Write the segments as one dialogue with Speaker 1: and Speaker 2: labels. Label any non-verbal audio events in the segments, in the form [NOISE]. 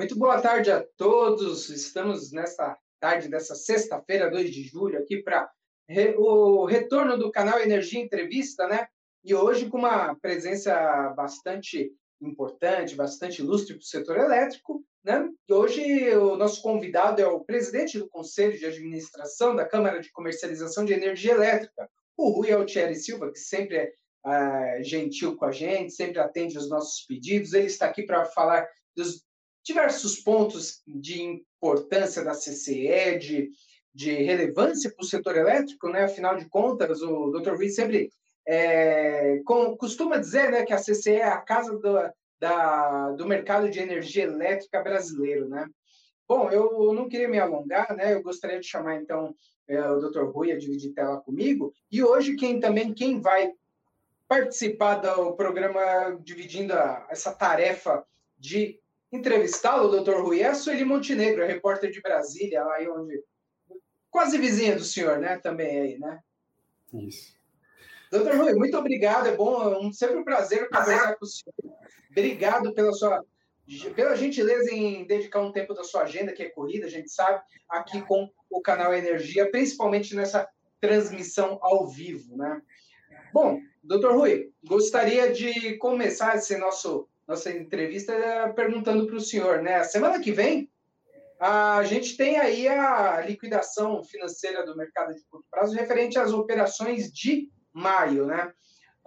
Speaker 1: Muito boa tarde a todos. Estamos nessa tarde dessa sexta-feira, 2 de julho, aqui para re, o retorno do canal Energia Entrevista, né? E hoje com uma presença bastante importante, bastante ilustre para o setor elétrico, né? E hoje o nosso convidado é o presidente do Conselho de Administração da Câmara de Comercialização de Energia Elétrica, o Rui Altieri Silva, que sempre é uh, gentil com a gente, sempre atende os nossos pedidos. Ele está aqui para falar dos diversos pontos de importância da CCE, de, de relevância para o setor elétrico, né? Afinal de contas, o Dr. Rui sempre é, com, costuma dizer né, que a CCE é a casa do, da, do mercado de energia elétrica brasileiro, né? Bom, eu não queria me alongar, né? Eu gostaria de chamar então é, o Dr. Rui a dividir tela comigo. E hoje quem também quem vai participar do programa dividindo a, essa tarefa de entrevistá-lo, o doutor Rui, é a Sueli Montenegro, repórter de Brasília, lá onde. Quase vizinha do senhor, né? Também aí, né?
Speaker 2: Isso.
Speaker 1: Doutor Rui, muito obrigado. É bom, é um, sempre um prazer conversar com o senhor. Obrigado pela sua pela gentileza em dedicar um tempo da sua agenda, que é corrida, a gente sabe, aqui com o canal Energia, principalmente nessa transmissão ao vivo, né? Bom, doutor Rui, gostaria de começar esse nosso nossa entrevista perguntando para o senhor, né? Semana que vem a gente tem aí a liquidação financeira do mercado de curto prazo referente às operações de maio, né?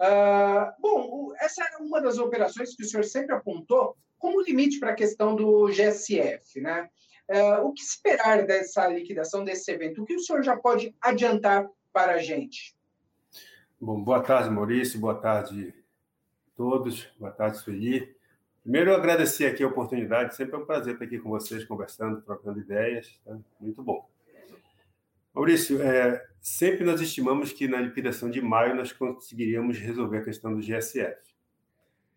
Speaker 1: Uh, bom, essa é uma das operações que o senhor sempre apontou como limite para a questão do GSF, né? Uh, o que esperar dessa liquidação desse evento? O que o senhor já pode adiantar para a gente?
Speaker 2: Bom, boa tarde, Maurício, boa tarde todos, boa tarde, Sueli. Primeiro, agradecer aqui a oportunidade, sempre é um prazer estar aqui com vocês, conversando, trocando ideias, tá? muito bom. Maurício, é, sempre nós estimamos que na liquidação de maio nós conseguiríamos resolver a questão do GSF.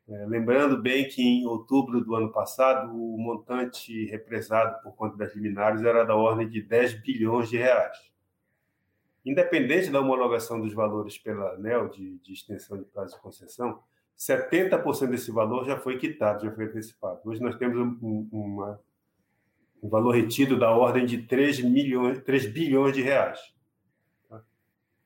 Speaker 2: É, lembrando bem que em outubro do ano passado, o montante represado por conta das liminares era da ordem de 10 bilhões de reais. Independente da homologação dos valores pela ANEL de, de extensão de prazo de concessão, 70% desse valor já foi quitado, já foi antecipado. Hoje nós temos um, uma, um valor retido da ordem de 3, milhões, 3 bilhões de reais. Tá?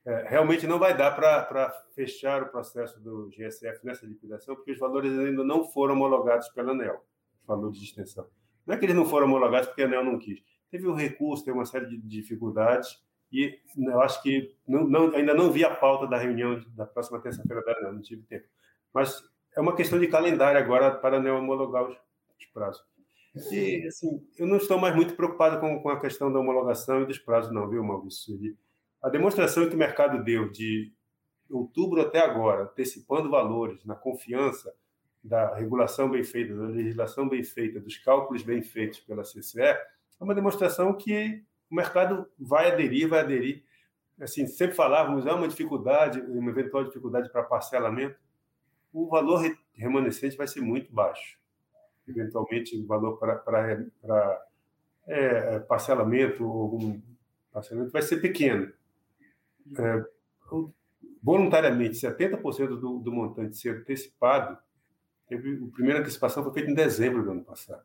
Speaker 2: É, realmente não vai dar para fechar o processo do GSF nessa liquidação, porque os valores ainda não foram homologados pela ANEL, os valores de extensão. Não é que eles não foram homologados porque a ANEL não quis. Teve um recurso, teve uma série de dificuldades, e eu acho que não, não, ainda não vi a pauta da reunião da próxima terça-feira da ANEL, não tive tempo. Mas é uma questão de calendário agora para não homologar os, os prazos. E, assim, eu não estou mais muito preocupado com, com a questão da homologação e dos prazos, não, viu, Maurício? A demonstração que o mercado deu de outubro até agora, antecipando valores, na confiança da regulação bem feita, da legislação bem feita, dos cálculos bem feitos pela CCE, é uma demonstração que o mercado vai aderir, vai aderir. Assim, sempre falávamos, há uma dificuldade, uma eventual dificuldade para parcelamento o valor remanescente vai ser muito baixo. Eventualmente, o valor para é, é, parcelamento, algum parcelamento vai ser pequeno. É, voluntariamente, 70% do, do montante ser antecipado, teve, a primeira antecipação foi feita em dezembro do ano passado.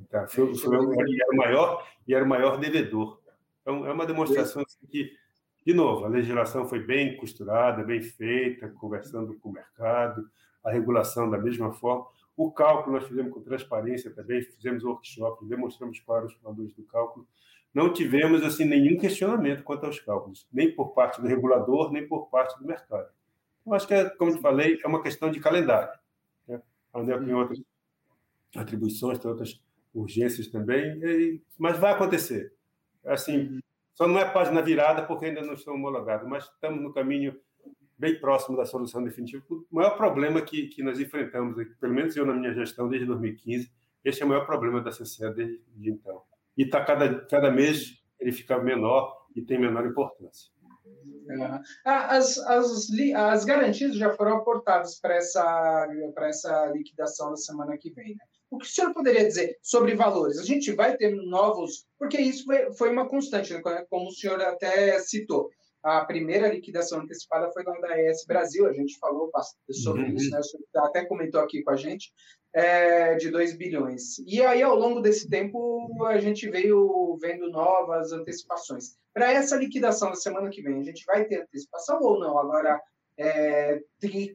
Speaker 2: Então, foi, foi, era o maior e era o maior devedor. Então, é uma demonstração assim, que de novo, a legislação foi bem costurada, bem feita, conversando com o mercado, a regulação da mesma forma. O cálculo nós fizemos com transparência também, fizemos workshop, demonstramos para os valores do cálculo. Não tivemos assim nenhum questionamento quanto aos cálculos, nem por parte do regulador, nem por parte do mercado. Eu acho que, é, como te falei, é uma questão de calendário. Né? A ANEL tem outras atribuições, tem outras urgências também, mas vai acontecer. Assim, só não é página virada porque ainda não estão homologados, mas estamos no caminho bem próximo da solução definitiva. O maior problema que, que nós enfrentamos, pelo menos eu na minha gestão desde 2015, esse é o maior problema da CCE desde então. E tá cada, cada mês ele fica menor e tem menor importância.
Speaker 1: As, as, as garantias já foram aportadas para essa, essa liquidação da semana que vem. Né? O que o senhor poderia dizer sobre valores? A gente vai ter novos, porque isso foi uma constante, né? como o senhor até citou. a primeira liquidação antecipada foi lá da ES Brasil, a gente falou sobre uhum. isso, né? Você até comentou aqui com a gente, é, de 2 bilhões. E aí, ao longo desse tempo, a gente veio vendo novas antecipações. Para essa liquidação da semana que vem, a gente vai ter antecipação ou não? Agora, é,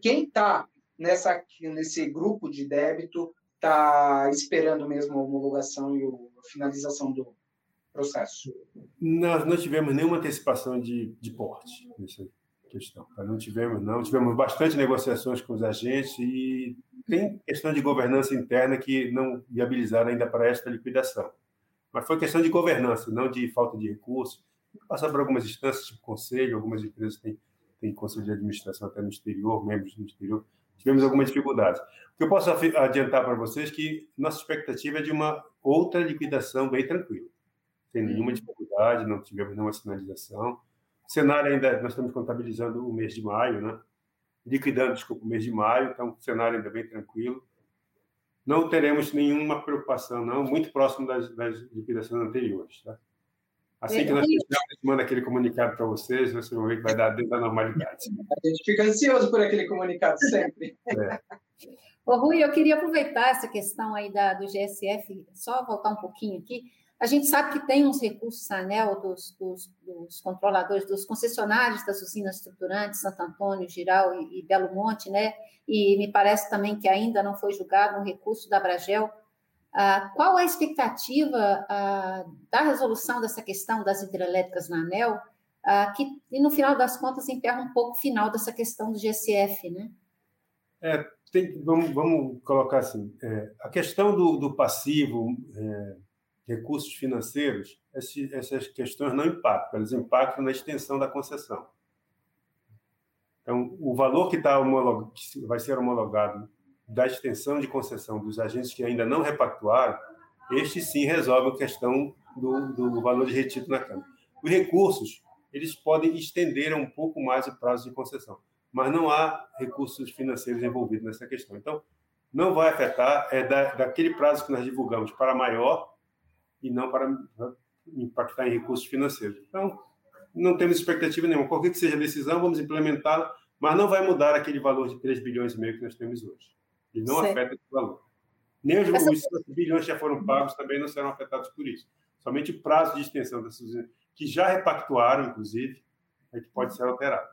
Speaker 1: quem está nesse grupo de débito está esperando mesmo a homologação e a finalização do, processo?
Speaker 2: Nós não tivemos nenhuma antecipação de, de porte nessa questão. Não tivemos, não. Tivemos bastante negociações com os agentes e tem questão de governança interna que não viabilizaram ainda para esta liquidação. Mas foi questão de governança, não de falta de recursos. Passar por algumas instâncias, tipo conselho, algumas empresas têm, têm conselho de administração até no exterior, membros no exterior. Tivemos algumas dificuldades. O que eu posso adiantar para vocês é que nossa expectativa é de uma outra liquidação bem tranquila sem nenhuma dificuldade, não tivemos nenhuma sinalização. O cenário ainda, nós estamos contabilizando o mês de maio, né? liquidando, desculpa, o mês de maio, então o cenário ainda bem tranquilo. Não teremos nenhuma preocupação, não, muito próximo das, das liquidações anteriores. Tá? Assim que nós fechamos, manda aquele comunicado para vocês, vocês vão ver que vai dar dentro da normalidade.
Speaker 1: A gente fica ansioso por aquele comunicado sempre.
Speaker 3: É. Ô, Rui, eu queria aproveitar essa questão aí da, do GSF, só voltar um pouquinho aqui. A gente sabe que tem uns recursos ANEL dos, dos, dos, controladores, dos concessionários das usinas estruturantes, Santo Antônio, Giral e, e, Belo Monte, né? E me parece também que ainda não foi julgado um recurso da Bragel. Ah, qual a expectativa ah, da resolução dessa questão das hidrelétricas na ANEL, ah, que, e no final das contas, emperra um pouco o final dessa questão do GSF, né?
Speaker 2: É, tem, vamos, vamos colocar assim, é, a questão do, do passivo... É, recursos financeiros, essas questões não impactam, elas impactam na extensão da concessão. Então, o valor que, tá que vai ser homologado da extensão de concessão dos agentes que ainda não repactuaram, este sim resolve a questão do, do valor de retítulo na Câmara. Os recursos, eles podem estender um pouco mais o prazo de concessão, mas não há recursos financeiros envolvidos nessa questão. Então, não vai afetar, é da, daquele prazo que nós divulgamos para maior, e não para impactar em recursos financeiros. Então, não temos expectativa nenhuma. Qualquer que seja a decisão, vamos implementá-la, mas não vai mudar aquele valor de 3 bilhões e meio que nós temos hoje. Ele não certo. afeta esse valor. Nem os, Essa... os bilhões que já foram pagos também não serão afetados por isso. Somente o prazo de extensão dessas que já repactuaram, inclusive, é que pode ser alterado.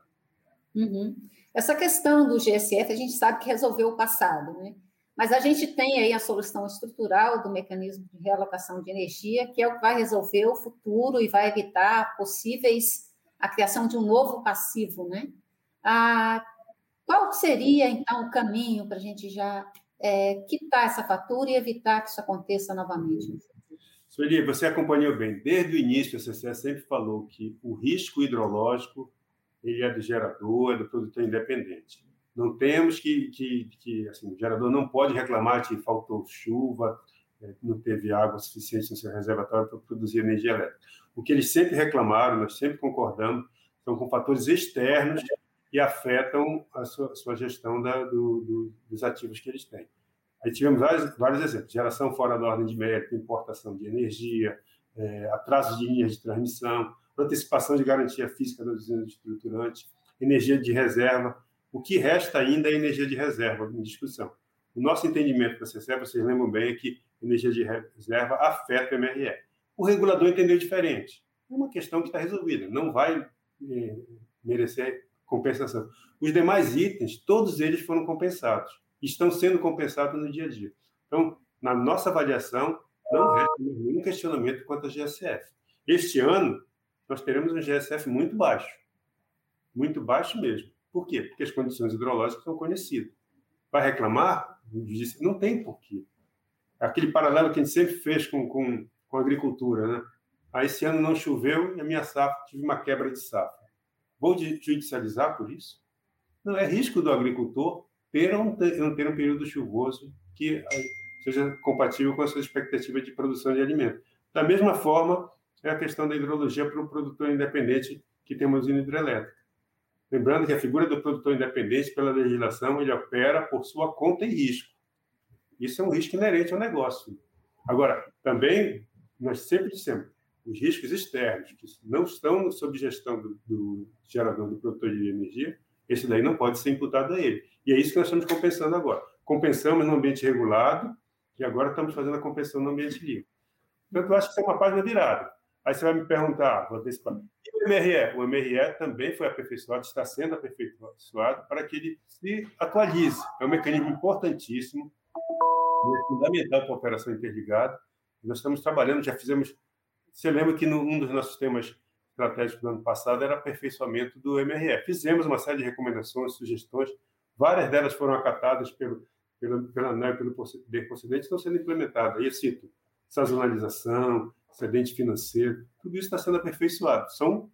Speaker 3: Uhum. Essa questão do GSF, a gente sabe que resolveu o passado, né? Mas a gente tem aí a solução estrutural do mecanismo de realocação de energia, que é o que vai resolver o futuro e vai evitar possíveis a criação de um novo passivo, né? Ah, qual seria, então, o caminho para a gente já é, quitar essa fatura e evitar que isso aconteça novamente?
Speaker 2: Sueli, você acompanhou bem. Desde o início, a CCE sempre falou que o risco hidrológico ele é do gerador, é do produtor independente. Não temos que, que, que assim, o gerador não pode reclamar que faltou chuva, é, não teve água suficiente no seu reservatório para produzir energia elétrica. O que eles sempre reclamaram, nós sempre concordamos, são com fatores externos que afetam a sua, sua gestão da, do, do, dos ativos que eles têm. Aí tivemos vários, vários exemplos: geração fora da ordem de mérito, importação de energia, é, atraso de linhas de transmissão, antecipação de garantia física das usinas estruturantes, energia de reserva. O que resta ainda é energia de reserva em discussão. O nosso entendimento da CCE, vocês lembram bem, é que energia de reserva afeta o MRE. O regulador entendeu diferente. É uma questão que está resolvida, não vai é, merecer compensação. Os demais itens, todos eles foram compensados, estão sendo compensados no dia a dia. Então, na nossa avaliação, não resta nenhum questionamento quanto ao GSF. Este ano, nós teremos um GSF muito baixo, muito baixo mesmo. Por quê? Porque as condições hidrológicas são conhecidas. Vai reclamar? Não tem porquê. Aquele paralelo que a gente sempre fez com, com, com a agricultura, né? Ah, esse ano não choveu e a minha safra tive uma quebra de safra. Vou judicializar por isso? Não, é risco do agricultor ter não ter um período chuvoso que ah, seja compatível com a sua expectativa de produção de alimento. Da mesma forma, é a questão da hidrologia para o produtor independente que tem uma usina hidrelétrica. Lembrando que a figura do produtor independente, pela legislação, ele opera por sua conta e risco. Isso é um risco inerente ao negócio. Agora, também, nós sempre dissemos, os riscos externos, que não estão sob gestão do, do gerador, do produtor de energia, esse daí não pode ser imputado a ele. E é isso que nós estamos compensando agora. Compensamos no ambiente regulado e agora estamos fazendo a compensação no ambiente livre. Portanto, eu acho que isso é uma página virada. Aí você vai me perguntar, vou antecipar, e o MRE? O MRE também foi aperfeiçoado, está sendo aperfeiçoado para que ele se atualize. É um mecanismo importantíssimo, é fundamental para a operação interligada. Nós estamos trabalhando, já fizemos. Você lembra que um dos nossos temas estratégicos do ano passado era aperfeiçoamento do MRE. Fizemos uma série de recomendações, sugestões, várias delas foram acatadas pelo, pelo, pela ANEL pelo poder estão sendo implementadas. Aí eu cito sazonalização, excedente financeiro, tudo isso está sendo aperfeiçoado. São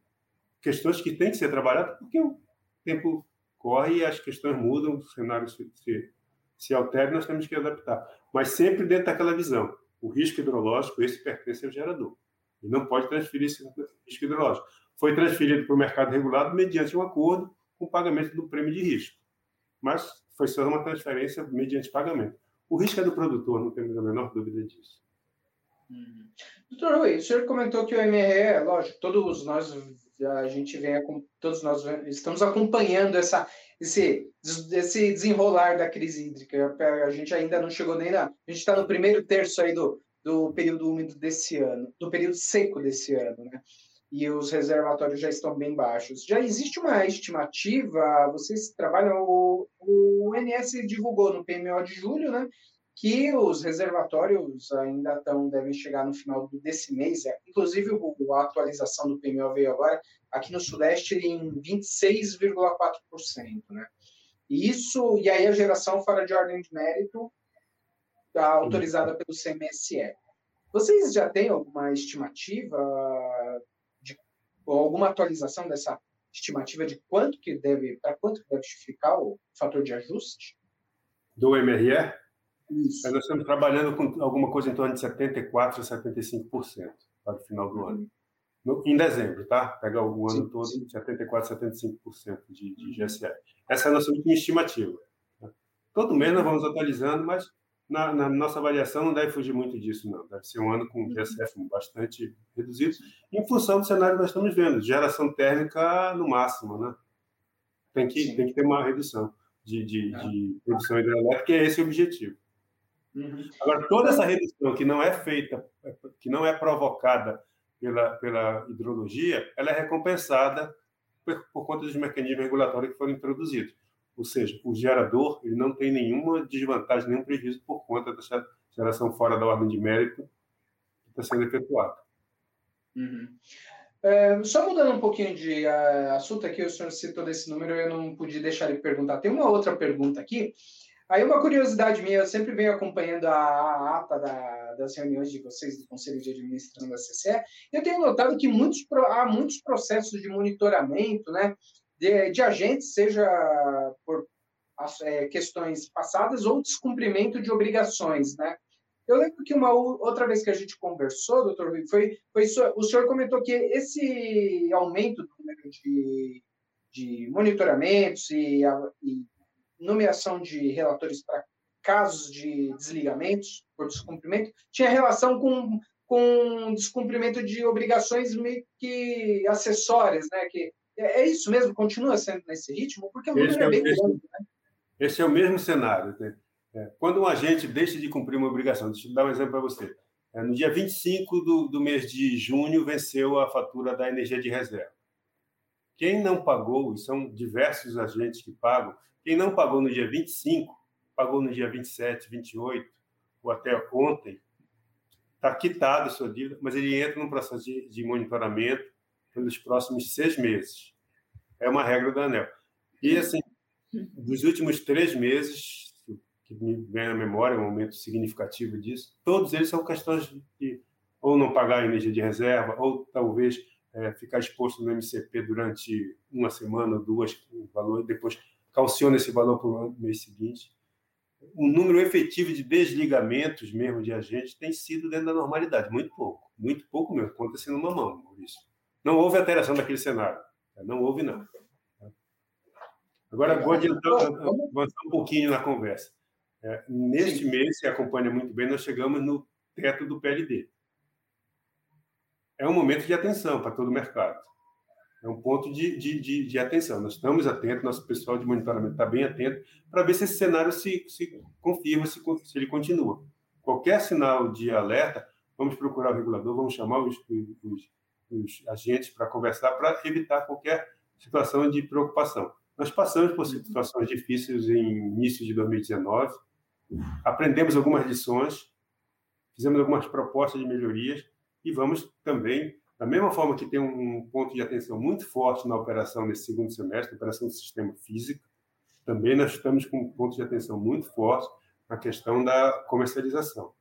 Speaker 2: questões que têm que ser trabalhadas porque o tempo corre e as questões mudam, o cenário se, se, se altera e nós temos que adaptar. Mas sempre dentro daquela visão. O risco hidrológico, esse pertence ao gerador. E não pode transferir esse risco hidrológico. Foi transferido para o mercado regulado mediante um acordo com pagamento do prêmio de risco. Mas foi só uma transferência mediante pagamento. O risco é do produtor, não temos a menor dúvida disso.
Speaker 1: Uhum. Doutor Rui, o senhor comentou que o MRE, lógico, todos nós a gente vem todos nós estamos acompanhando essa esse esse desenrolar da crise hídrica. A gente ainda não chegou nem na, a gente está no primeiro terço aí do, do período úmido desse ano, do período seco desse ano, né? E os reservatórios já estão bem baixos. Já existe uma estimativa, vocês trabalham, o, o NS divulgou no PMO de julho, né? que os reservatórios ainda estão, devem chegar no final desse mês. É, inclusive, a atualização do PMO veio agora, aqui no Sudeste, em 26,4%. Né? E isso, e aí a geração fora de ordem de mérito autorizada pelo CMSE. Vocês já têm alguma estimativa, de, ou alguma atualização dessa estimativa de quanto que deve, para quanto que deve ficar o fator de ajuste?
Speaker 2: Do MRE? Isso. Nós estamos trabalhando com alguma coisa em torno de 74% a 75% para o final do ano. No, em dezembro, tá? Pega o ano sim, todo, sim. 74%, 75% de, de GSE. Essa é a nossa última estimativa. Tá? Todo mês nós vamos atualizando, mas na, na, nossa avaliação não deve fugir muito disso, não. Deve ser um ano com GSF bastante reduzido, em função do cenário que nós estamos vendo, geração térmica no máximo, né? Tem que, tem que ter uma redução de, de, de produção hidrelétrica, é esse o objetivo. Uhum. Agora, toda essa redução que não é feita, que não é provocada pela, pela hidrologia, ela é recompensada por, por conta dos mecanismos regulatórios que foram introduzidos. Ou seja, o gerador ele não tem nenhuma desvantagem, nenhum prejuízo por conta dessa geração fora da ordem de mérito que está sendo efetuada.
Speaker 1: Uhum. É, só mudando um pouquinho de uh, assunto aqui, o senhor citou desse número, eu não pude deixar de perguntar. Tem uma outra pergunta aqui, Aí uma curiosidade minha, eu sempre venho acompanhando a, a ata da, das reuniões de vocês do Conselho de Administração da CCE, eu tenho notado que muitos, há muitos processos de monitoramento né, de, de agentes, seja por é, questões passadas ou descumprimento de obrigações, né? Eu lembro que uma outra vez que a gente conversou, doutor foi, foi o senhor comentou que esse aumento do número de, de monitoramentos e, e nomeação de relatores para casos de desligamentos por descumprimento tinha relação com, com descumprimento de obrigações meio que acessórias, né? Que é, é isso mesmo, continua sendo nesse ritmo, porque o número é, é bem
Speaker 2: esse, grande. Né? Esse é o mesmo cenário. Né? É, quando um agente deixa de cumprir uma obrigação, deixa eu dar um exemplo para você. É, no dia 25 do, do mês de junho, venceu a fatura da energia de reserva. Quem não pagou, e são diversos agentes que pagam, quem não pagou no dia 25, pagou no dia 27, 28, ou até ontem, está quitado a sua dívida, mas ele entra num processo de, de, monitoramento pelos próximos seis meses. É uma regra da ANEL. E, assim, dos últimos três meses, que me vem à memória, um momento significativo disso, todos eles são questões de ou não pagar a energia de reserva, ou talvez é, ficar exposto no MCP durante uma semana, duas, o valor, depois calciona esse valor para o mês seguinte. O número efetivo de desligamentos mesmo de agentes tem sido dentro da normalidade, muito pouco, muito pouco mesmo, conta-se numa mão, Maurício. Não houve alteração daquele cenário, não houve não. Agora, vou adiantar, avançar um pouquinho na conversa. É, neste mês, se acompanha muito bem, nós chegamos no teto do PLD. é um momento de atenção para todo o mercado. É um ponto de, de, de, de atenção. Nós estamos atentos, nosso pessoal de monitoramento está bem atento para ver se esse cenário se, se confirma, se, se ele continua. Qualquer sinal de alerta, vamos procurar o regulador, vamos chamar os, os, os agentes para conversar, para evitar qualquer situação de preocupação. Nós passamos por situações difíceis em início de 2019, aprendemos algumas lições, fizemos algumas propostas de melhorias e vamos também, da mesma forma que tem um ponto de atenção muito forte na operação nesse segundo semestre, operação do sistema físico, também nós estamos com um ponto de atenção muito forte na questão da comercialização.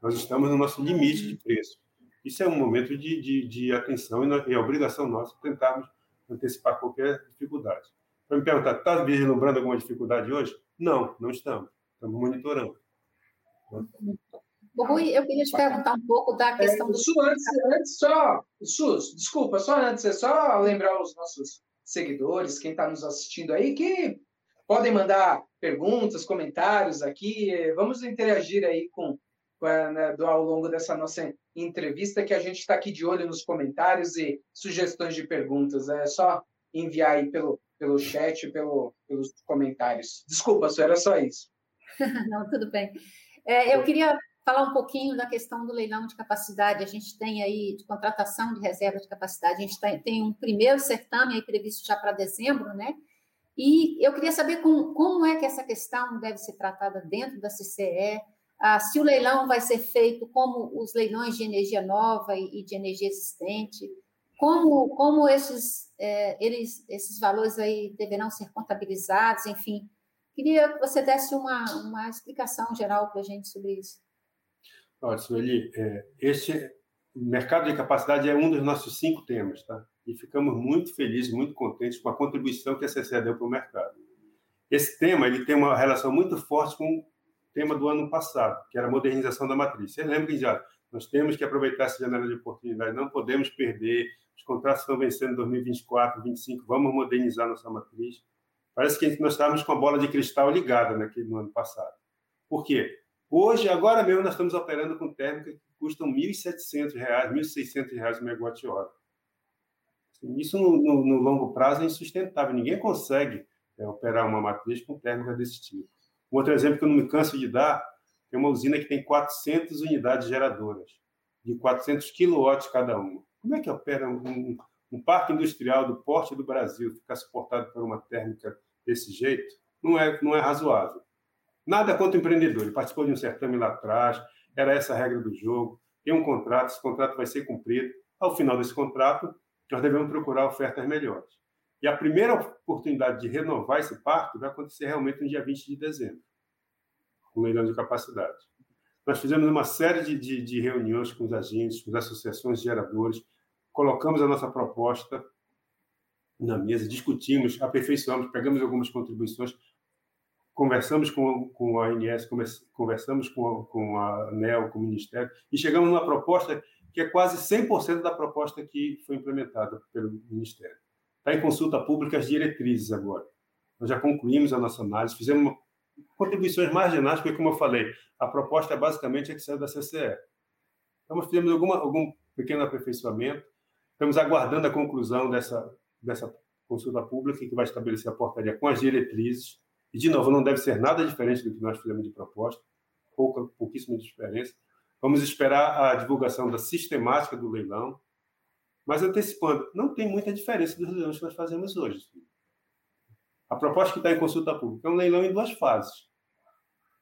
Speaker 2: Nós estamos no nosso limite de preço. Isso é um momento de, de, de atenção e, é obrigação nossa tentarmos antecipar qualquer dificuldade. Para me perguntar, está vislumbrando alguma dificuldade hoje? Não, não estamos. Estamos monitorando.
Speaker 3: Rui, eu queria te perguntar um pouco da questão é, do.
Speaker 1: Su, antes, antes só. Sus, desculpa, só antes, é só lembrar os nossos seguidores, quem está nos assistindo aí, que podem mandar perguntas, comentários aqui. Vamos interagir aí com, né, do, ao longo dessa nossa entrevista, que a gente está aqui de olho nos comentários e sugestões de perguntas. É só enviar aí pelo, pelo chat, pelo, pelos comentários. Desculpa, só era só isso. [LAUGHS]
Speaker 3: Não, tudo bem. É, eu queria falar um pouquinho da questão do leilão de capacidade. A gente tem aí de contratação de reserva de capacidade, a gente tem, um primeiro certame aí previsto já para dezembro, né? E eu queria saber com, como é que essa questão deve ser tratada dentro da CCE, ah, se o leilão vai ser feito como os leilões de energia nova e, e de energia existente, como, como esses, é, eles, esses valores aí deverão ser contabilizados, enfim. Queria que você desse uma, uma explicação geral para a gente sobre isso.
Speaker 2: Olha, Sueli, é, este mercado de capacidade é um dos nossos cinco temas, tá? E ficamos muito felizes, muito contentes com a contribuição que a CCE deu para o mercado. Esse tema ele tem uma relação muito forte com tema do ano passado, que era a modernização da matriz. Vocês lembram que já nós temos que aproveitar essa janela de oportunidade, não podemos perder, os contratos estão vencendo em 2024, 2025, vamos modernizar nossa matriz. Parece que nós estávamos com a bola de cristal ligada naquele no ano passado. Por quê? Hoje, agora mesmo, nós estamos operando com térmicas que custam R$ 1.700, R$ 1.600 o megawatt-hora. Assim, isso, no, no, no, longo prazo, é insustentável. Ninguém consegue é, operar uma matriz com térmica desse tipo. Um outro exemplo que eu não me canso de dar é uma usina que tem 400 unidades geradoras, de 400 quilowatts cada uma. Como é que opera um, um parque industrial do porte do Brasil ficar suportado por uma térmica desse jeito? Não é, não é razoável. Nada contra o empreendedor. Ele participou de um certame lá atrás, era essa a regra do jogo. Tem um contrato, esse contrato vai ser cumprido. Ao final desse contrato, nós devemos procurar ofertas melhores. E a primeira oportunidade de renovar esse parque vai acontecer realmente no dia 20 de dezembro, com o leilão de capacidade. Nós fizemos uma série de, de, de reuniões com os agentes, com as associações de geradores, colocamos a nossa proposta na mesa, discutimos, aperfeiçoamos, pegamos algumas contribuições conversamos com, com a ANS, conversamos com com a ANEL, com o Ministério, e chegamos numa proposta que é quase 100% da proposta que foi implementada pelo Ministério. Está em consulta pública as diretrizes agora. Nós já concluímos a nossa análise, fizemos uma, contribuições marginais, porque, como eu falei, a proposta é basicamente a que saiu da CCE. Então, nós fizemos alguma, algum pequeno aperfeiçoamento, estamos aguardando a conclusão dessa, dessa consulta pública, que vai estabelecer a portaria com as diretrizes, e, de novo, não deve ser nada diferente do que nós fizemos de proposta, pouca, pouquíssima diferença. Vamos esperar a divulgação da sistemática do leilão, mas antecipando, não tem muita diferença dos leilões que nós fazemos hoje. A proposta que está em consulta pública é um leilão em duas fases.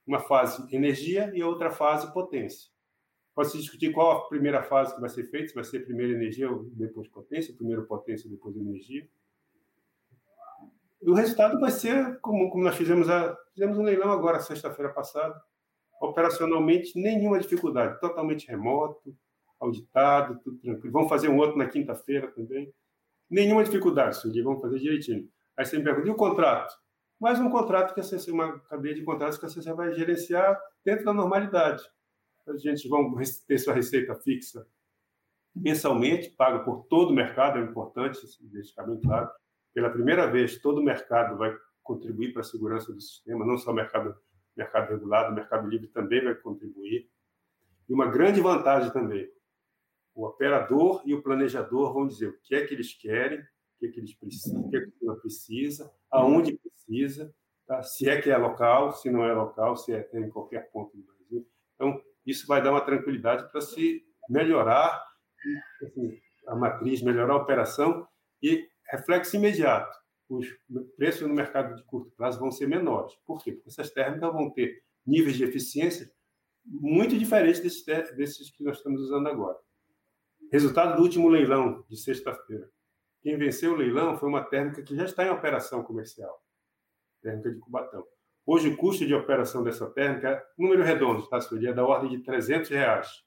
Speaker 2: Uma fase energia e outra fase potência. Pode-se discutir qual a primeira fase que vai ser feita, se vai ser primeiro energia ou depois potência, primeiro potência, depois energia. E o resultado vai ser como, como nós fizemos, a, fizemos um leilão agora, sexta-feira passada, operacionalmente nenhuma dificuldade, totalmente remoto, auditado, tudo tranquilo. Vamos fazer um outro na quinta-feira também. Nenhuma dificuldade, Sueli, vamos fazer direitinho. Aí você me pergunta, e o contrato? Mais um contrato que a CC, uma cadeia de contratos que a CC vai gerenciar dentro da normalidade. A gente vai ter sua receita fixa mensalmente, paga por todo o mercado, é importante deixar bem claro. Pela primeira vez, todo o mercado vai contribuir para a segurança do sistema, não só o mercado, mercado regulado, o mercado livre também vai contribuir. E uma grande vantagem também, o operador e o planejador vão dizer o que é que eles querem, o que é que eles precisam, o que é que ela precisa, aonde precisa, tá? se é que é local, se não é local, se é, é em qualquer ponto do Brasil. Então, isso vai dar uma tranquilidade para se melhorar assim, a matriz, melhorar a operação e reflexo imediato. Os preços no mercado de curto prazo vão ser menores. Por quê? Porque essas térmicas vão ter níveis de eficiência muito diferentes desses, desses que nós estamos usando agora. Resultado do último leilão de sexta-feira. Quem venceu o leilão foi uma térmica que já está em operação comercial, térmica de Cubatão. Hoje, o custo de operação dessa térmica, número redondo, tá, é da ordem de 300 reais.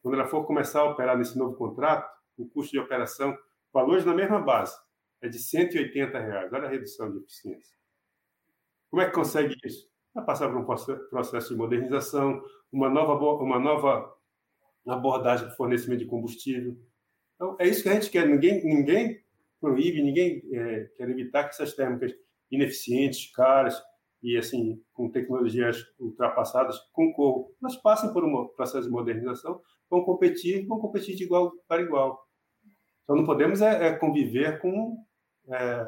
Speaker 2: Quando ela for começar a operar nesse novo contrato, o custo de operação, valores na mesma base, é de 180 reais. Olha a redução de eficiência. Como é que consegue isso? Vai passar por um processo de modernização, uma nova, uma nova abordagem de fornecimento de combustível. Então, é isso que a gente quer. Ninguém, ninguém proíbe, ninguém é, quer evitar que essas térmicas ineficientes, caras e assim com tecnologias ultrapassadas concorram. Mas passem por um processo de modernização, vão competir, vão competir de igual para igual. Então, não podemos é, é conviver com é,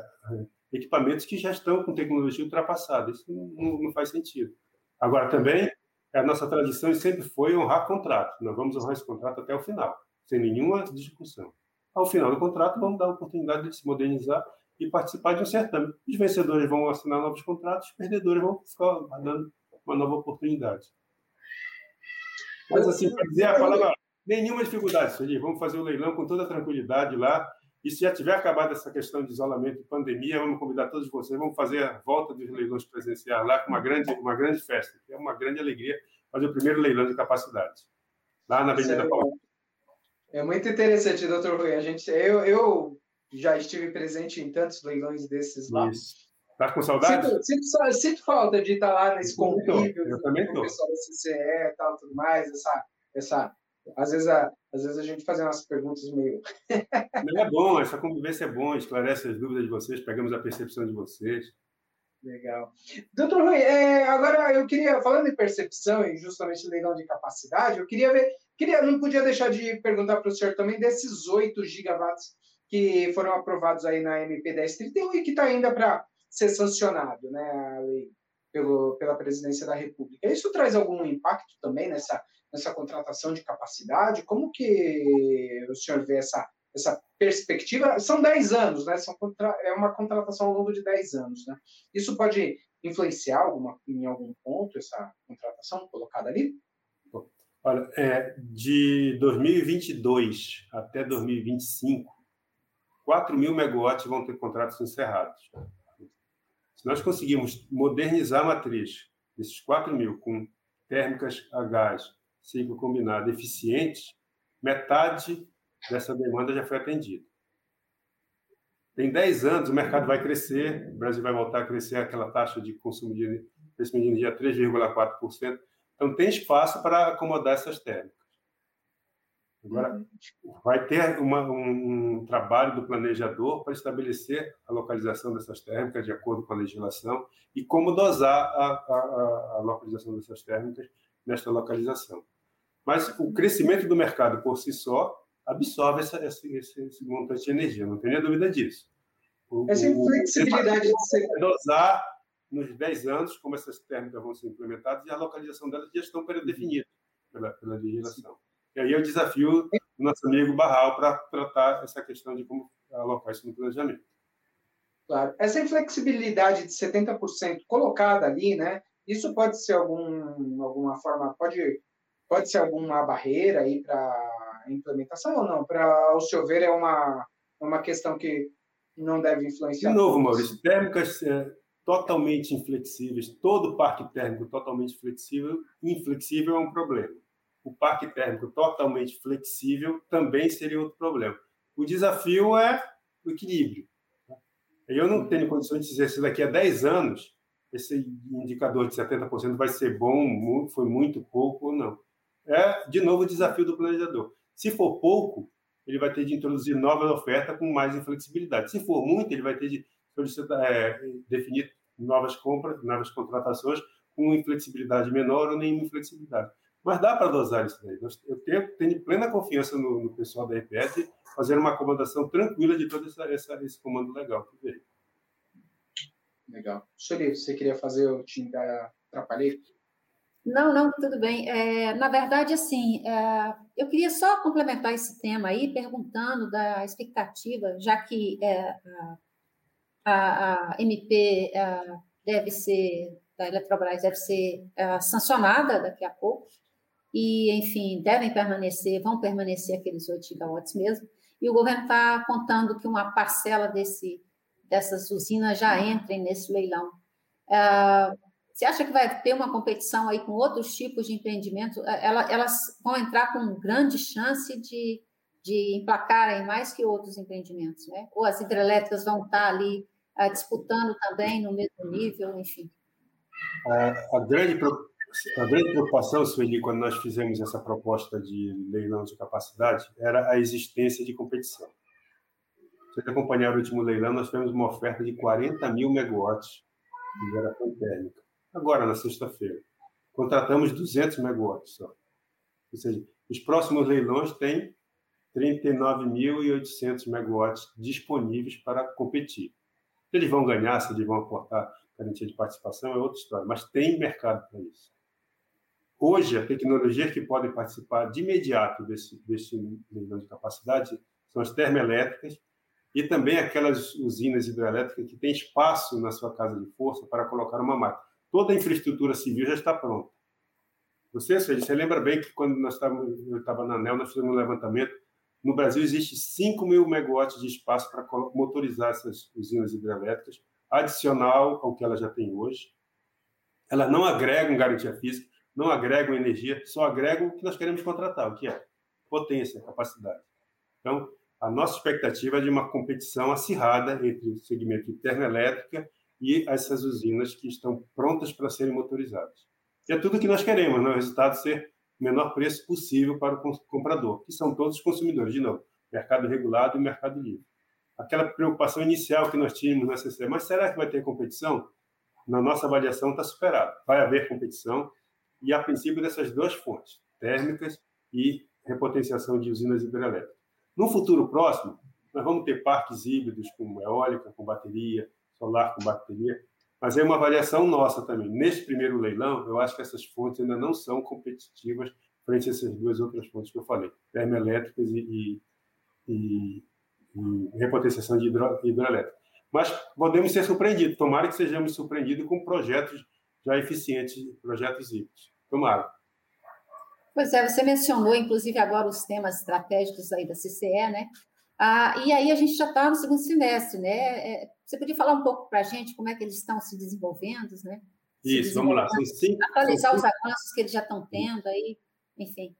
Speaker 2: equipamentos que já estão com tecnologia ultrapassada. Isso não, não faz sentido. Agora, também, a nossa tradição sempre foi honrar contrato. Nós vamos honrar esse contrato até o final, sem nenhuma discussão. Ao final do contrato, vamos dar a oportunidade de se modernizar e participar de um certame. Os vencedores vão assinar novos contratos, os perdedores vão ficar dando uma nova oportunidade. Mas, assim, para dizer a palavra, nenhuma dificuldade, Sueli. Vamos fazer o leilão com toda tranquilidade lá. E se já tiver acabado essa questão de isolamento e pandemia, vamos convidar todos vocês, vamos fazer a volta dos leilões presenciais lá com uma grande, uma grande festa, que é uma grande alegria fazer o primeiro leilão de capacidade, lá na Avenida é, Paulista.
Speaker 1: É muito interessante, doutor Rui. A gente, eu, eu já estive presente em tantos leilões desses lá. Isso.
Speaker 2: Tá com saudade?
Speaker 1: Sinto, sinto, sinto, falta de estar lá nesse convívio eu também com o pessoal da CCE e tal, tudo mais, essa, essa às vezes, a, às vezes a gente faz umas perguntas meio. [LAUGHS]
Speaker 2: Não é bom, essa convivência é bom, esclarece as dúvidas de vocês, pegamos a percepção de vocês.
Speaker 1: Legal. Doutor Rui, é, agora eu queria, falando em percepção e justamente leilão de capacidade, eu queria ver, queria, não podia deixar de perguntar para o senhor também desses 8 gigawatts que foram aprovados aí na MP 1031 e que está ainda para ser sancionado, né, a lei pelo, pela presidência da República. Isso traz algum impacto também nessa, nessa contratação de capacidade? Como que o senhor vê essa, essa perspectiva? São 10 anos, né? São contra, é uma contratação ao longo de 10 anos, né? Isso pode influenciar alguma, em algum ponto essa contratação colocada ali?
Speaker 2: Olha, é, de 2022 até 2025, 4 mil megawatts vão ter contratos encerrados. Se nós conseguirmos modernizar a matriz desses 4 mil com térmicas a gás, ciclo combinado eficientes, metade dessa demanda já foi atendida. Tem 10 anos, o mercado vai crescer, o Brasil vai voltar a crescer aquela taxa de consumo de crescimento de energia 3,4%. Então, tem espaço para acomodar essas térmicas. Agora, vai ter uma, um, um, trabalho do planejador para estabelecer a localização dessas térmicas de acordo com a legislação e como dosar a, a, a localização dessas térmicas nesta localização. Mas o crescimento do mercado por si só absorve essa, esse, esse, montante de energia, não tenha dúvida disso.
Speaker 1: O, essa flexibilidade de
Speaker 2: ser... dosar nos 10 anos como essas térmicas vão ser implementadas e a localização delas já estão pré-definidas pela, pela legislação. E aí eu desafio o nosso amigo Barral para tratar essa questão de como alocar isso no planejamento.
Speaker 1: Claro. Essa inflexibilidade de 70% colocada ali, né? Isso pode ser algum, alguma forma, pode, pode ser alguma barreira aí para implementação ou não? Para, ao seu ver, é uma, uma questão que não deve influenciar.
Speaker 2: De novo, Maurício, térmicas é, totalmente inflexíveis, todo parque térmico totalmente flexível, inflexível é um problema o parque térmico totalmente flexível também seria outro problema. O desafio é o equilíbrio. Eu não tenho condições de dizer se daqui a 10 anos esse indicador de 70% vai ser bom, foi muito pouco ou não. É, de novo, o desafio do planejador. Se for pouco, ele vai ter de introduzir nova oferta com mais inflexibilidade. Se for muito, ele vai ter de é, definir novas compras, novas contratações com inflexibilidade menor ou nenhuma inflexibilidade. Mas dá para dosar isso daí. Eu tenho, tenho plena confiança no, no, pessoal da EPS fazer uma acomodação tranquila de todo essa, essa, esse comando legal que veio.
Speaker 1: Legal. Xeri, você queria fazer o time da Atrapalhei?
Speaker 3: Não, não, tudo bem. É, na verdade, assim, é, eu queria só complementar esse tema aí, perguntando da expectativa, já que é, a, a, MP é, deve ser, da Eletrobras deve ser é, sancionada daqui a pouco, e, enfim, devem permanecer, vão permanecer aqueles 8 gigawatts mesmo, e o governo está contando que uma parcela desse, dessas usinas já entrem nesse leilão. É, você acha que vai ter uma competição aí com outros tipos de empreendimento? É, elas vão entrar com grande chance de, de emplacarem mais que outros empreendimentos, né? Ou as hidrelétricas vão estar ali uh, disputando também no mesmo nível, enfim.
Speaker 2: A, a, grande, a grande preocupação, Sueli, quando nós fizemos essa proposta de leilão de capacidade, era a existência de competição. Você acompanhar o último leilão, nós tivemos uma oferta de 40 mil megawatts de geração térmica agora na sexta-feira. Contratamos 200 megawatts só. Ou seja, os próximos leilões têm 39.800 megawatts disponíveis para competir. Se eles vão ganhar, se eles vão aportar garantia de participação, é outra história, mas tem mercado para isso. Hoje, a tecnologia que pode participar de imediato desse, desse leilão de capacidade são as termoelétricas e também aquelas usinas hidrelétricas que têm espaço na sua casa de força para colocar uma máquina toda a infraestrutura civil já está pronta. Você, você lembra bem que quando nós estávamos, eu estava na ANEL, nós fizemos um levantamento. No Brasil existe 5 mil megawatts de espaço para motorizar essas usinas hidrelétricas, adicional ao que ela já tem hoje. Elas não agregam garantia física, não agregam energia, só agregam o que nós queremos contratar, o que é potência, capacidade. Então, a nossa expectativa é de uma competição acirrada entre o segmento de termoelétrica e essas usinas que estão prontas para serem motorizadas. E é tudo que nós queremos, né? o resultado ser o menor preço possível para o comprador, que são todos os consumidores, de novo, mercado regulado e mercado livre. Aquela preocupação inicial que nós tínhamos na CCE, mas será que vai ter competição? Na nossa avaliação está superado. Vai haver competição e, a princípio, dessas duas fontes, térmicas e repotenciação de usinas hidrelétricas. No futuro próximo, nós vamos ter parques híbridos com eólica, com bateria, solar com bateria, mas é uma avaliação nossa também. Neste primeiro leilão, eu acho que essas fontes ainda não são competitivas frente a essas duas outras fontes que eu falei, termoelétricas e, e, e, e repotenciação de hidro, hidroelétrica. Mas podemos ser surpreendidos, tomara que sejamos surpreendidos com projetos já eficientes, projetos híbridos. Tomara.
Speaker 3: Pois é, você mencionou, inclusive, agora os temas estratégicos aí da CCE, né? Ah, e aí a gente já está no segundo semestre, né? É, você podia falar um pouco para a gente como é que eles estão se desenvolvendo, né?
Speaker 2: Se Isso, vamos lá. São
Speaker 3: cinco, atualizar os avanços que eles já estão tendo aí, enfim.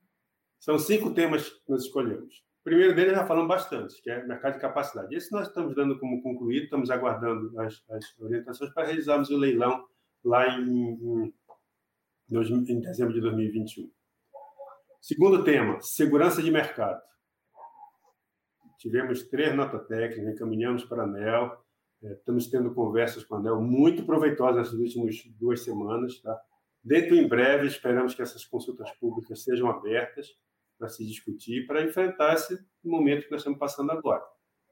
Speaker 2: São cinco temas que nós escolhemos. O primeiro deles já falamos bastante, que é mercado de capacidade. Esse nós estamos dando como concluído, estamos aguardando as, as orientações para realizarmos o leilão lá em, em, em dezembro de 2021. Segundo tema, segurança de mercado. Tivemos três notas técnicas, encaminhamos para a ANEL, é, estamos tendo conversas com a ANEL muito proveitosas nessas últimas duas semanas. Tá? Dentro em breve, esperamos que essas consultas públicas sejam abertas para se discutir, para enfrentar esse momento que nós estamos passando agora.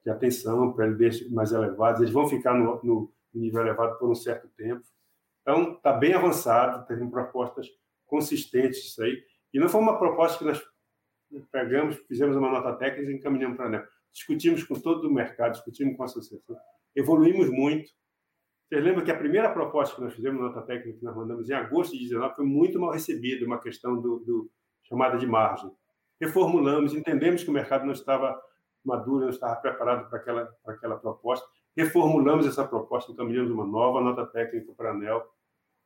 Speaker 2: De atenção, PLDs mais elevados, eles vão ficar no, no nível elevado por um certo tempo. Então, está bem avançado, teve propostas consistentes isso aí. E não foi uma proposta que nós pegamos, fizemos uma nota técnica e encaminhamos para a ANEL discutimos com todo o mercado, discutimos com a associação, evoluímos muito. Vocês lembram que a primeira proposta que nós fizemos nota técnica que nós mandamos em agosto de 2019 foi muito mal recebida, uma questão do, do chamada de margem. Reformulamos, entendemos que o mercado não estava maduro, não estava preparado para aquela, para aquela proposta. Reformulamos essa proposta, encaminhamos uma nova nota técnica para a ANEL.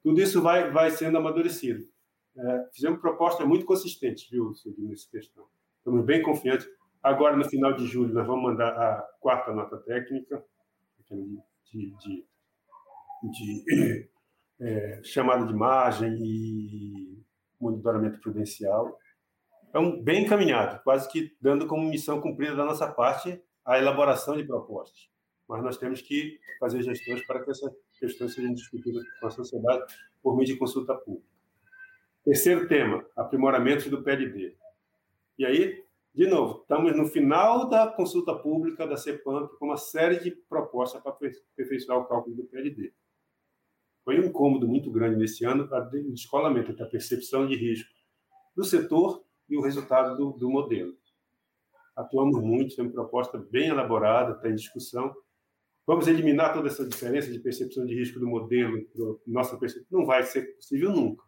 Speaker 2: Tudo isso vai, vai sendo amadurecido. É, fizemos propostas muito consistentes, viu, nessa questão. Estamos bem confiantes. Agora, no final de julho, nós vamos mandar a quarta nota técnica, de, de, de [CLEARS THROAT] é, chamada de margem e monitoramento prudencial. Então, bem encaminhado, quase que dando como missão cumprida da nossa parte a elaboração de propostas. Mas nós temos que fazer gestões para que essas questões sejam discutidas com a sociedade por meio de consulta pública. Terceiro tema, aprimoramentos do PLD. E aí, de novo, estamos no final da consulta pública da CEPAMP com uma série de propostas para aperfeiçoar o cálculo do PLD. Foi um incômodo muito grande nesse ano para o descolamento entre a percepção de risco do setor e o resultado do, do modelo. Atuamos muito, temos proposta bem elaborada, está em discussão. Vamos eliminar toda essa diferença de percepção de risco do modelo, nossa percepção. Não vai ser possível nunca.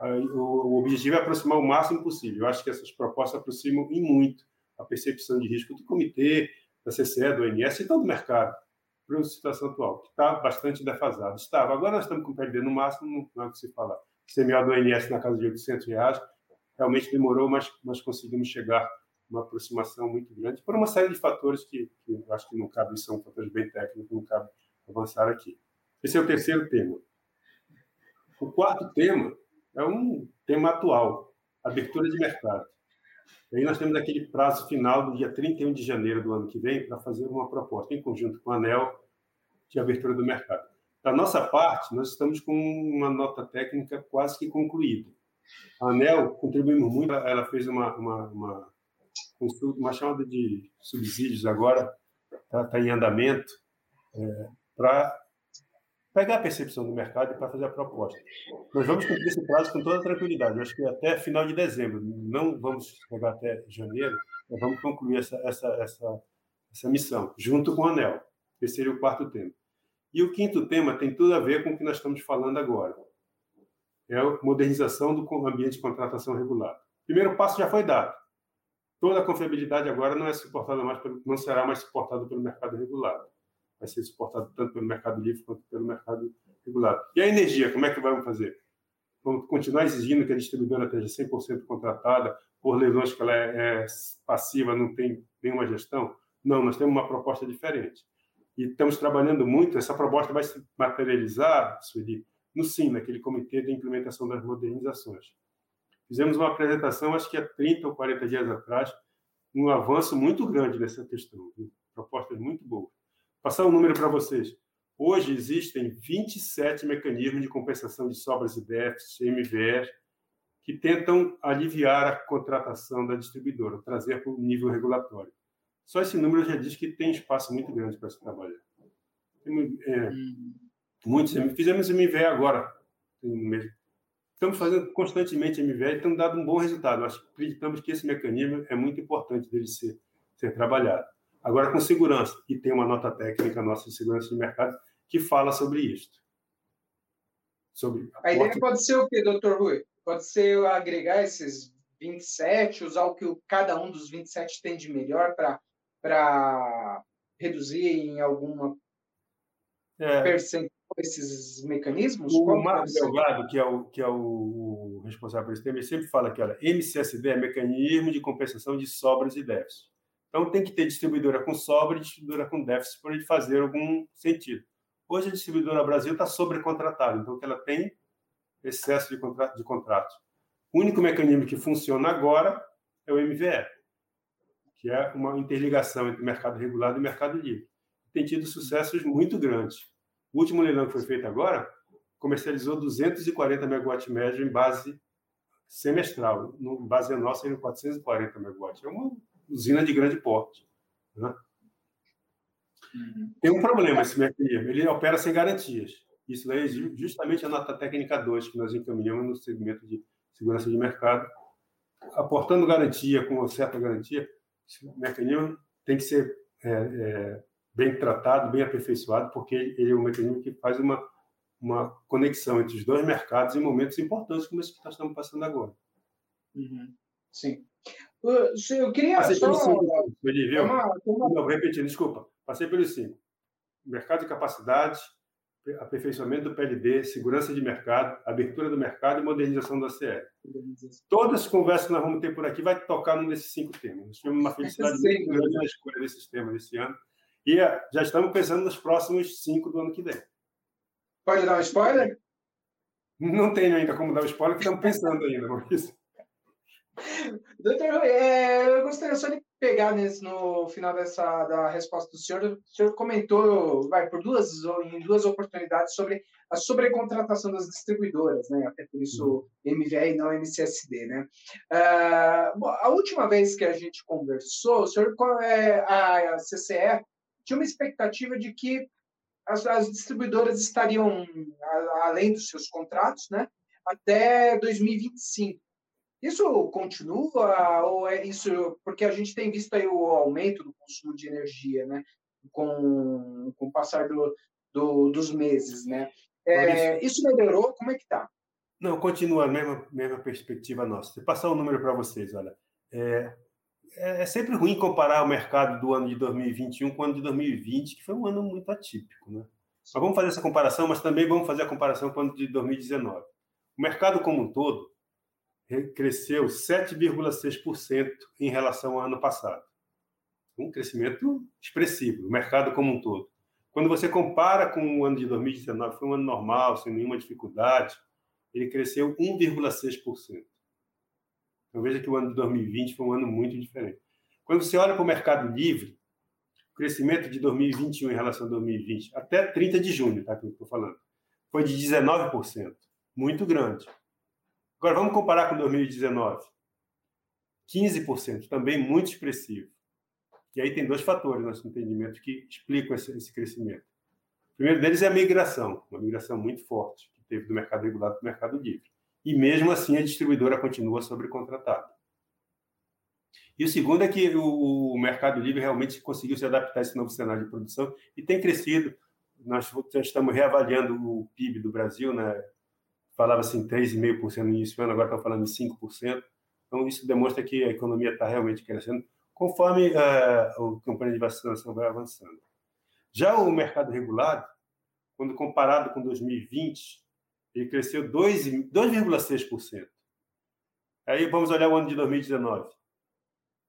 Speaker 2: O objetivo é aproximar o máximo possível. Eu acho que essas propostas aproximam em muito a percepção de risco do comitê, da CCE, do ONS e todo o mercado para a situação atual, que está bastante defasado. Estava. Agora nós estamos com o no máximo, não é o que se fala. CMA do ONS na casa de 800 reais, realmente demorou, mas nós conseguimos chegar uma aproximação muito grande por uma série de fatores que, que eu acho que não cabe, são fatores bem técnicos, não cabe avançar aqui. Esse é o terceiro tema. O quarto tema é um tema atual, abertura de mercado. E aí nós temos aquele prazo final do dia 31 de janeiro do ano que vem para fazer uma proposta em conjunto com a ANEL de abertura do mercado. Da nossa parte, nós estamos com uma nota técnica quase que concluída. A ANEL contribuiu muito, ela fez uma, uma, uma, uma chamada de subsídios agora, está tá em andamento, é, para pegar a percepção do mercado para fazer a proposta. Nós vamos cumprir esse prazo com toda tranquilidade. Eu acho que até final de dezembro. Não vamos chegar até janeiro, mas vamos concluir essa, essa, essa, essa missão, junto com o ANEL. Esse seria o quarto tema. E o quinto tema tem tudo a ver com o que nós estamos falando agora. É a modernização do ambiente de contratação regulada. O primeiro passo já foi dado. Toda a confiabilidade agora não é suportada mais, não será mais suportada pelo mercado regulado vai ser suportado tanto pelo mercado livre quanto pelo mercado regulado. E a energia, como é que vamos fazer? Vamos continuar exigindo que a distribuidora esteja 100% contratada por leilões que ela é, é passiva, não tem nenhuma gestão? Não, nós temos uma proposta diferente. E estamos trabalhando muito, essa proposta vai se materializar, Sueli, no SIM, naquele Comitê de Implementação das Modernizações. Fizemos uma apresentação, acho que há 30 ou 40 dias atrás, um avanço muito grande nessa questão, propostas muito boas passar um número para vocês. Hoje existem 27 mecanismos de compensação de sobras e déficits, MVR, que tentam aliviar a contratação da distribuidora, trazer para o nível regulatório. Só esse número já diz que tem espaço muito grande para se trabalhar. Tem, é, muitos, fizemos MVR agora, Estamos fazendo constantemente MVR e estamos dando um bom resultado. Nós acreditamos que esse mecanismo é muito importante dele ser, ser trabalhado. Agora, com segurança, e tem uma nota técnica nossa de segurança de mercado que fala sobre isso.
Speaker 1: Sobre a, a ideia pode ser o quê, doutor Rui? Pode ser agregar esses 27, usar o que cada um dos 27 tem de melhor para reduzir em alguma é. percentual esses mecanismos?
Speaker 2: O Marcos Delgado, que é o, que é o responsável por esse tema, ele sempre fala que olha, MCSD é mecanismo de compensação de sobras e déficits. Então, tem que ter distribuidora com sobra e distribuidora com déficit para ele fazer algum sentido. Hoje, a distribuidora Brasil está sobrecontratada, então ela tem excesso de, contra de contratos. O único mecanismo que funciona agora é o MVE, que é uma interligação entre mercado regulado e mercado livre. Tem tido sucessos muito grandes. O último leilão que foi feito agora comercializou 240 megawatts médio em base semestral. No base nossa, em 440 megawatts. É uma usina de grande porte. Né? Uhum. Tem um problema esse mecanismo, ele opera sem garantias. Isso daí é justamente a nota técnica 2 que nós encaminhamos no segmento de segurança de mercado, aportando garantia, com uma certa garantia, esse mecanismo tem que ser é, é, bem tratado, bem aperfeiçoado, porque ele é um mecanismo que faz uma, uma conexão entre os dois mercados em momentos importantes como esse que nós estamos passando agora.
Speaker 1: Uhum. Sim. Eu queria Passei só... pelos cinco,
Speaker 2: viu? Uma, uma... Não, repetindo, desculpa. Passei pelos cinco. Mercado de capacidade, aperfeiçoamento do PLD, segurança de mercado, abertura do mercado e modernização da CR. Todas as conversas que nós vamos ter por aqui vai tocar num desses cinco temas. Nós tivemos uma felicidade muito grande na escolha desses temas esse ano. E eh, já estamos pensando nos próximos cinco do ano que vem.
Speaker 1: Pode dar um spoiler?
Speaker 2: Não tenho ainda como dar um spoiler, porque estamos pensando ainda, Maurício.
Speaker 1: Doutor, é, eu gostaria só de pegar nesse, no final dessa da resposta do senhor. O senhor comentou, vai por duas em duas oportunidades sobre a sobrecontratação das distribuidoras, né? Até por isso MVE uhum. e não MCSD, né? Uh, a última vez que a gente conversou, o senhor é, a CCE tinha uma expectativa de que as, as distribuidoras estariam além dos seus contratos, né? Até 2025. Isso continua ou é isso porque a gente tem visto aí o aumento do consumo de energia, né? Com, com o passar do, do, dos meses, né? É, isso melhorou? Como é que está?
Speaker 2: Não, continua a mesma, mesma perspectiva nossa. Vou passar um número para vocês, olha. É, é, é, sempre ruim comparar o mercado do ano de 2021 com o ano de 2020, que foi um ano muito atípico, né? Mas vamos fazer essa comparação, mas também vamos fazer a comparação com o ano de 2019. O mercado como um todo cresceu 7,6% em relação ao ano passado. Um crescimento expressivo, o mercado como um todo. Quando você compara com o ano de 2019, foi um ano normal, sem nenhuma dificuldade, ele cresceu 1,6%. Então veja que o ano de 2020 foi um ano muito diferente. Quando você olha para o mercado livre, o crescimento de 2021 em relação a 2020, até 30 de junho, tá, que eu estou falando, foi de 19%, muito grande. Agora, vamos comparar com 2019. 15%, também muito expressivo. E aí tem dois fatores no nosso entendimento que explicam esse, esse crescimento. O primeiro deles é a migração, uma migração muito forte que teve do mercado regulado para o mercado livre. E mesmo assim a distribuidora continua sobrecontratada. E o segundo é que o, mercado livre realmente conseguiu se adaptar a esse novo cenário de produção e tem crescido. Nós estamos reavaliando o PIB do Brasil, né? Falava assim 3,5% no início do ano, agora estão falando de 5%. Então, isso demonstra que a economia está realmente crescendo, conforme uh, a campanha de vacinação vai avançando. Já o mercado regulado, quando comparado com 2020, ele cresceu 2,6%. Aí vamos olhar o ano de 2019.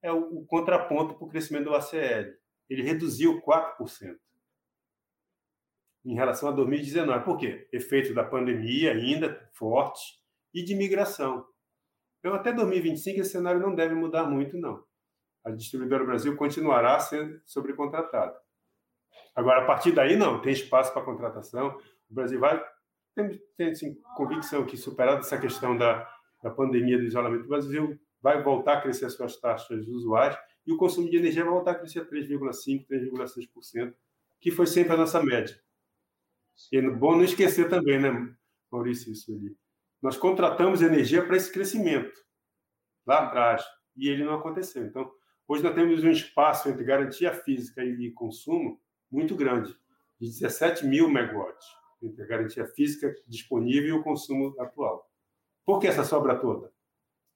Speaker 2: É o, o contraponto para o crescimento do ACL. Ele reduziu 4% em relação a 2019. Por quê? Efeito da pandemia ainda forte e de migração. Então, até 2025, esse cenário não deve mudar muito, não. A distribuidora Brasil continuará sendo sobrecontratada. Agora, a partir daí, não, tem espaço para contratação. O Brasil vai. Tem, tem assim, convicção que, superada essa questão da, da pandemia, do isolamento, o Brasil vai voltar a crescer as suas taxas de usuários e o consumo de energia vai voltar a crescer 3,5%, 3,6%, que foi sempre a nossa média. E é bom não esquecer também, né, Maurício, isso ali. Nós contratamos energia para esse crescimento lá atrás e ele não aconteceu. Então, hoje nós temos um espaço entre garantia física e consumo muito grande, de 17 mil megawatts, entre a garantia física disponível e o consumo atual. Por que essa sobra toda?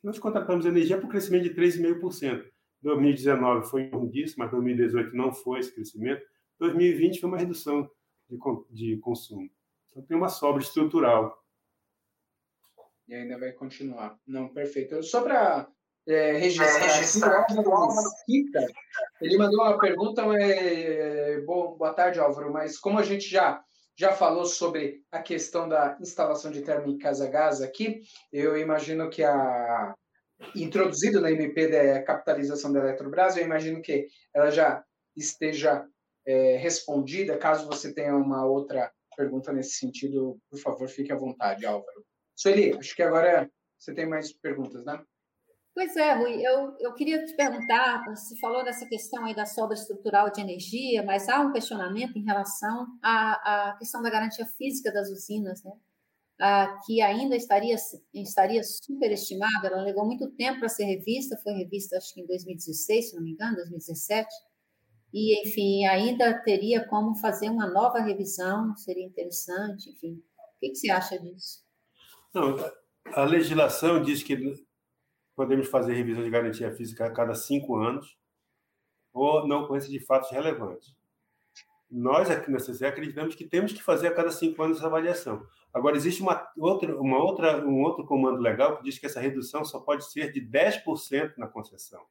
Speaker 2: Nós contratamos energia para o crescimento de 3,5%. 2019 foi um disso, mas 2018 não foi esse crescimento. 2020 foi uma redução de, de consumo. Então, tem uma sobra estrutural.
Speaker 1: E ainda vai continuar. Não, perfeito. Só para é, registrar, é, Mesquita, ele mandou uma pergunta, é, bom, boa tarde, Álvaro, mas como a gente já, já falou sobre a questão da instalação de termo em casa-gás aqui, eu imagino que a introduzido na MP da capitalização da Eletrobras, eu imagino que ela já esteja é, respondida. Caso você tenha uma outra pergunta nesse sentido, por favor, fique à vontade, Álvaro. Sueli, acho que agora você tem mais perguntas, né?
Speaker 3: Pois é, Rui, eu, eu queria te perguntar, você falou dessa questão aí da sobra estrutural de energia, mas há um questionamento em relação à, à questão da garantia física das usinas, né? Ah, que ainda estaria, estaria superestimada, ela levou muito tempo para ser revista, foi revista acho que em 2016, se não me engano, 2017, e, enfim, ainda teria como fazer uma nova revisão, seria interessante, enfim. O que, que você acha disso?
Speaker 2: Não, a legislação diz que podemos fazer revisão de garantia física a cada cinco anos ou na ocorrência de fatos relevantes. Nós aqui na CCE acreditamos que temos que fazer a cada cinco anos essa avaliação. Agora, existe uma outra, uma outra, um outro comando legal que diz que essa redução só pode ser de 10% na concessão.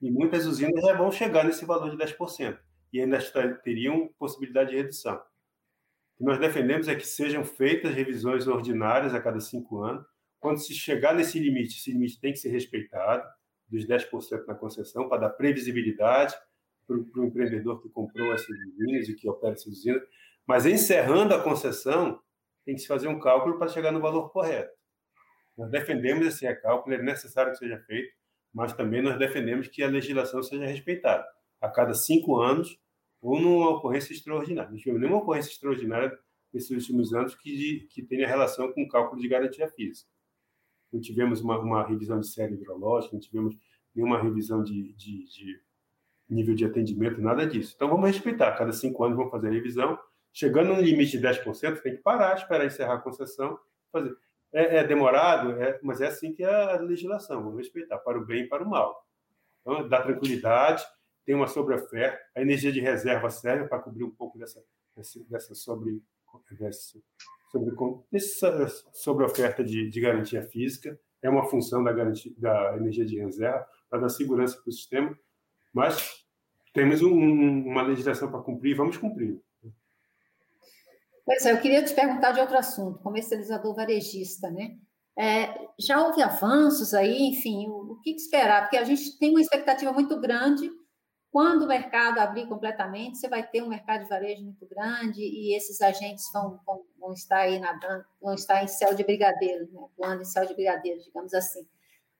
Speaker 2: E muitas usinas já vão chegar nesse valor de 10%. E ainda teriam possibilidade de redução. O que nós defendemos é que sejam feitas revisões ordinárias a cada cinco anos. Quando se chegar nesse limite, esse limite tem que ser respeitado. dos 10% na concessão, para dar previsibilidade para o empreendedor que comprou essas usinas e que opera essas usinas. Mas encerrando a concessão, tem que se fazer um cálculo para chegar no valor correto. Nós defendemos esse recálculo, é necessário que seja feito, mas também nós defendemos que a legislação seja respeitada. A cada cinco anos, ou numa ocorrência extraordinária. Não tivemos nenhuma ocorrência extraordinária nesses últimos anos que, que tenha relação com o cálculo de garantia física. Não tivemos uma, uma revisão de série hidrológica, não tivemos nenhuma revisão de, de, de, nível de atendimento, nada disso. Então, vamos respeitar. Cada cinco anos vamos fazer a revisão. Chegando no limite de 10%, tem que parar, esperar encerrar a concessão, fazer. É, é demorado, é, mas é assim que é a legislação, vamos respeitar, para o bem e para o mal. Então, dá tranquilidade, tem uma sobreoferta, a energia de reserva serve para cobrir um pouco dessa, dessa sobre, dessa, sobre, essa sobreoferta de, de garantia física, é uma função da, garantia, da energia de reserva, para dar segurança para o sistema, mas temos um, uma legislação para cumprir, vamos cumprir.
Speaker 3: Pois é, eu queria te perguntar de outro assunto, comercializador varejista, né? É, já houve avanços aí, enfim, o, o que esperar? Porque a gente tem uma expectativa muito grande. Quando o mercado abrir completamente, você vai ter um mercado de varejo muito grande e esses agentes vão, vão, vão estar aí nadando, vão estar em céu de brigadeiro, né? voando em céu de brigadeiro, digamos assim.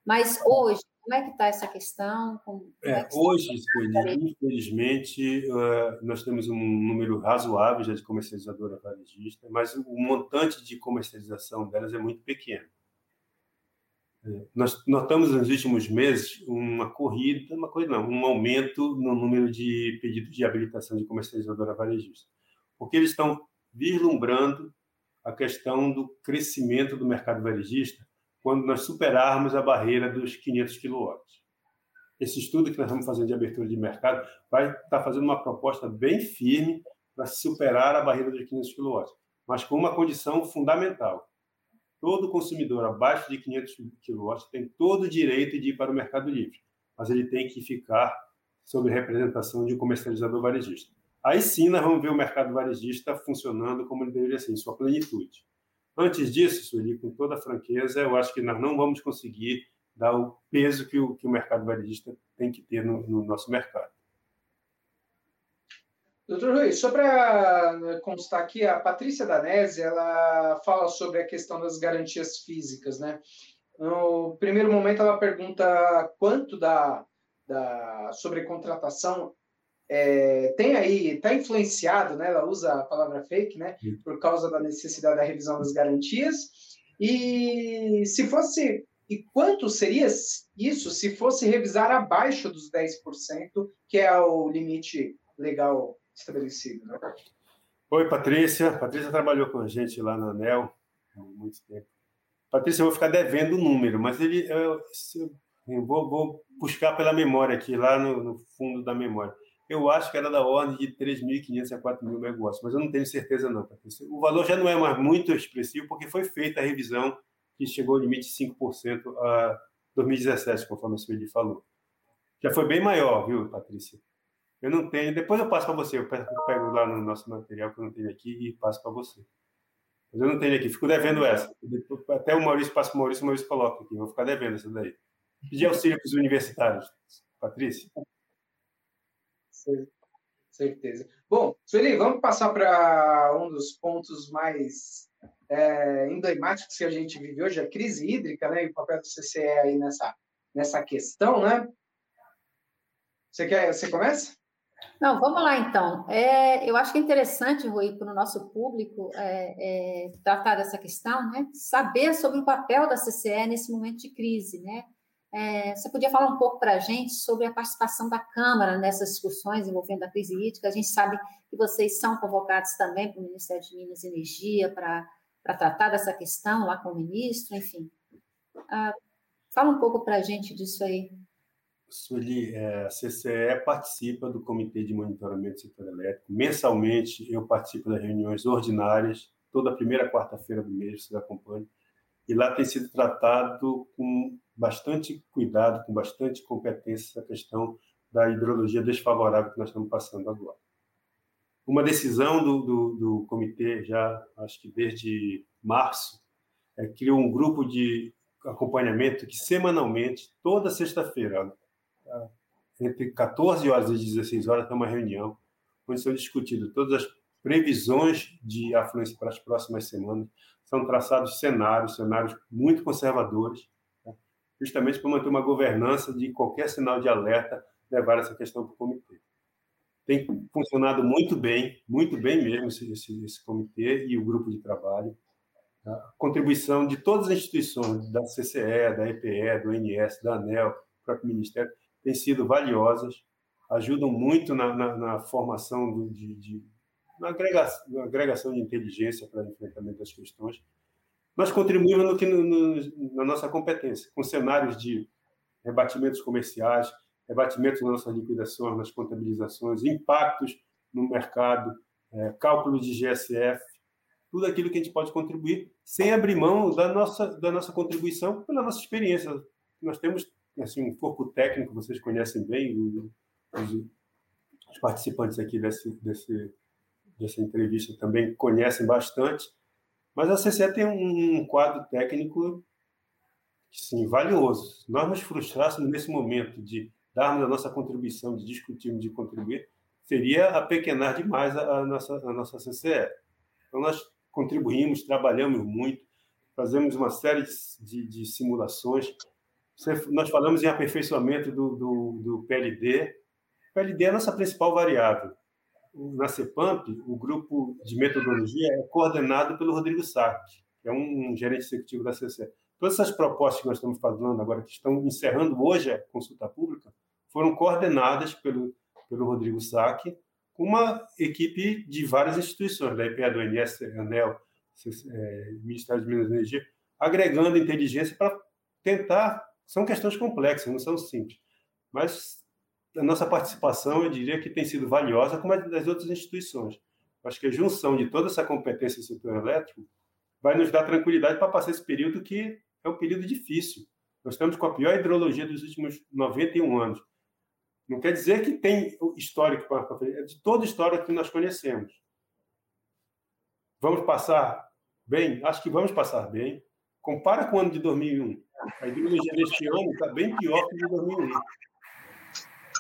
Speaker 3: Mas hoje, como é que está essa questão? Como,
Speaker 2: é, é hoje, Sueli, infelizmente, uh, nós temos um número razoável de comercializadora varejista, mas o montante de comercialização delas é muito pequeno. É, nós notamos nos últimos meses uma corrida, uma coisa não, um aumento no número de pedidos de habilitação de comercializadora varejista, porque eles estão vislumbrando a questão do crescimento do mercado varejista quando nós superarmos a barreira dos 500 kW. Esse estudo que nós vamos fazer de abertura de mercado vai estar fazendo uma proposta bem firme para superar a barreira dos 500 kW, mas com uma condição fundamental. Todo consumidor abaixo de 500 kW tem todo o direito de ir para o mercado livre, mas ele tem que ficar sob representação de um comercializador varejista. Aí sim nós vamos ver o mercado varejista funcionando como ele deveria ser, em sua plenitude. Antes disso, Sueli, com toda franqueza, eu acho que nós não vamos conseguir dar o peso que o, que o mercado varejista tem que ter no, no nosso mercado.
Speaker 1: Doutor Rui, só para né, constar aqui, a Patrícia Danese, ela fala sobre a questão das garantias físicas, né? No primeiro momento, ela pergunta quanto da, da sobrecontratação é, tem aí, está influenciado, né? Ela usa a palavra fake, né? Por causa da necessidade da revisão das garantias. E se fosse, e quanto seria isso se fosse revisar abaixo dos 10%, que é o limite legal estabelecido? Né?
Speaker 2: Oi, Patrícia. Patrícia trabalhou com a gente lá na ANEL há muito tempo. Patrícia, eu vou ficar devendo o número, mas ele, eu, eu vou, vou, buscar pela memória aqui, lá no, no fundo da memória eu acho que era da ordem de 3.500 a 4.000 megawatts, mas eu não tenho certeza não. Patrícia. O valor já não é mais muito expressivo, porque foi feita a revisão que chegou ao limite de 5% a 2017, conforme a Sueli falou. Já foi bem maior, viu, Patrícia? Eu não tenho, depois eu passo para você, eu pego lá no nosso material que eu não tenho aqui e passo para você. Mas eu não tenho aqui, fico devendo essa. Até o Maurício passa para o Maurício, o Maurício coloca aqui, vou ficar devendo essa daí. Pedir auxílio para os universitários, Patrícia.
Speaker 1: Certeza. Bom, Sueli, vamos passar para um dos pontos mais é, emblemáticos que a gente vive hoje, a crise hídrica, né? E o papel do CCE aí nessa, nessa questão, né? Você quer, você começa?
Speaker 3: Não, vamos lá então. É, eu acho que é interessante, Rui, para o nosso público é, é, tratar dessa questão, né? Saber sobre o papel da CCE nesse momento de crise, né? É, você podia falar um pouco para a gente sobre a participação da Câmara nessas discussões envolvendo a crise hídrica? A gente sabe que vocês são convocados também para o Ministério de Minas e Energia para tratar dessa questão lá com o ministro, enfim. Ah, fala um pouco para a gente disso aí.
Speaker 2: Sueli, é, a CCE participa do Comitê de Monitoramento do Setor Elétrico. Mensalmente, eu participo das reuniões ordinárias, toda primeira quarta-feira do mês, vocês acompanham, e lá tem sido tratado com bastante cuidado, com bastante competência, essa questão da hidrologia desfavorável que nós estamos passando agora. Uma decisão do, do, do comitê, já acho que desde março, é, criou um grupo de acompanhamento que semanalmente, toda sexta-feira, entre 14 horas e 16 horas, tem uma reunião onde são discutidas todas as previsões de afluência para as próximas semanas. São traçados cenários, cenários muito conservadores? Justamente para manter uma governança de qualquer sinal de alerta levar essa questão para o comitê. Tem funcionado muito bem, muito bem mesmo esse, esse, esse comitê e o grupo de trabalho. A contribuição de todas as instituições, da CCE, da EPE, do INS, da ANEL, do próprio Ministério, têm sido valiosas, ajudam muito na, na, na formação do, de, de na agregação, na agregação de inteligência para enfrentamento das questões. Nós contribuímos no que, no, no, na nossa competência, com cenários de rebatimentos comerciais, rebatimentos nas nossas liquidações, nas contabilizações, impactos no mercado, é, cálculo de GSF, tudo aquilo que a gente pode contribuir, sem abrir mão da nossa, da nossa contribuição pela nossa experiência. Nós temos assim, um corpo técnico, vocês conhecem bem, os, os participantes aqui desse, desse, dessa entrevista também conhecem bastante, mas a CCE tem um, quadro técnico sim, valioso. Nós nos frustrássemos nesse momento de darmos a nossa contribuição, de discutirmos, de contribuir, seria apequenar demais a, a, nossa, a nossa CCE. Então, nós contribuímos, trabalhamos muito, fazemos uma série de, de simulações. Nós falamos em aperfeiçoamento do, do, do PLD. O PLD é a nossa principal variável na CEPAMP, o grupo de metodologia é coordenado pelo Rodrigo Sartre, que é um gerente executivo da CC. Todas essas propostas que nós estamos falando agora, que estão encerrando hoje a consulta pública, foram coordenadas pelo, pelo Rodrigo Sack, com uma equipe de várias instituições, da EPA, do INS, ANEL, é, Ministério de Minas e Energia, agregando inteligência para tentar. São questões complexas, não são simples, mas a nossa participação, eu diria que tem sido valiosa, como a das outras instituições. Acho que a junção de toda essa competência no setor elétrico vai nos dar tranquilidade para passar esse período que é um período difícil. Nós estamos com a pior hidrologia dos últimos 91 anos. Não quer dizer que tem histórico para é de toda a história que nós conhecemos. Vamos passar bem? Acho que vamos passar bem. Compara com o ano de 2001. A hidrologia deste ano está bem pior que a de 2001.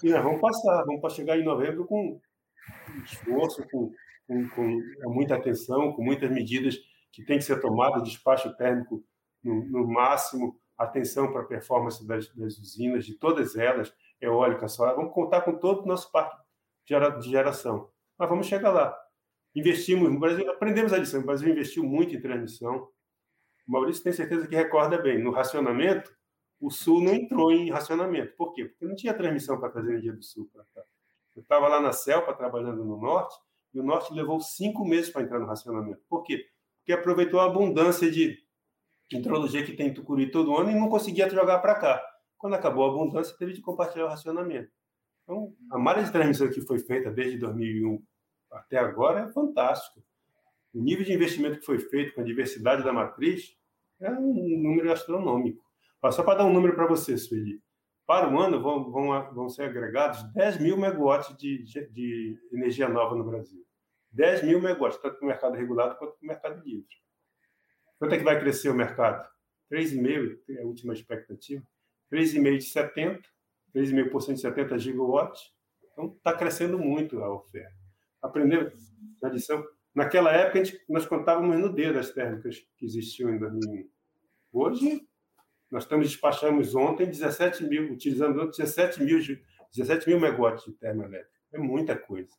Speaker 2: E nós vamos passar, vamos chegar em novembro com esforço, com, com, com muita atenção, com muitas medidas que têm que ser tomadas, despacho térmico no, no máximo, atenção para a performance das, das, usinas, de todas elas, eólica, solar. Vamos contar com todo o nosso parque de geração. Mas vamos chegar lá. Investimos no Brasil, aprendemos a lição. O Brasil investiu muito em transmissão. O Maurício tem certeza que recorda bem. No racionamento, o Sul não entrou em racionamento. Por quê? Porque não tinha transmissão para trazer energia do Sul para cá. Eu estava lá na Celpa trabalhando no Norte e o Norte levou cinco meses para entrar no racionamento. Por quê? Porque aproveitou a abundância de hidrologia que tem em Tucuri todo ano e não conseguia jogar para cá. Quando acabou a abundância, teve de compartilhar o racionamento. Então, a malha de transmissão que foi feita desde 2001 até agora é fantástica. O nível de investimento que foi feito com a diversidade da matriz é um número astronômico. Só para dar um número para você, Sueli. Para o ano, vão, vão, vão ser agregados 10 mil megawatts de, de, energia nova no Brasil. 10 mil megawatts, tanto para o mercado regulado quanto para o mercado livre. Quanto é que vai crescer o mercado? 3,5% é a última expectativa. 3,5% de 70%, 3,5% de 70 gigawatts. Então, está crescendo muito a oferta. Aprendeu na lição? Naquela época, gente, nós contávamos no dedo as térmicas que existiam em 2001. Hoje, nós estamos, despachamos ontem 17 mil, utilizando 17 mil, 17 mil megawatts de termoelétrica. É muita coisa.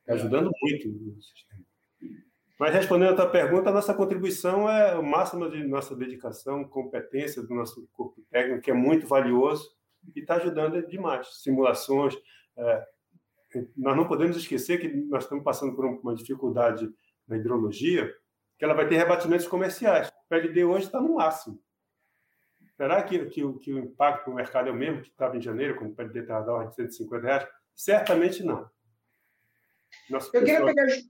Speaker 2: Está ajudando muito o sistema. Mas respondendo a tua pergunta, a nossa contribuição é o máximo de nossa dedicação, competência do nosso corpo técnico, que é muito valioso e está ajudando demais. Simulações. É, nós não podemos esquecer que nós estamos passando por uma dificuldade na hidrologia, que ela vai ter rebatimentos comerciais. O PLD hoje está no máximo. Será que, que, que o impacto para o mercado é o mesmo que estava em janeiro, quando o PLD estava da ordem de 150 reais? Certamente não.
Speaker 1: Nosso Eu pessoal... queria pegar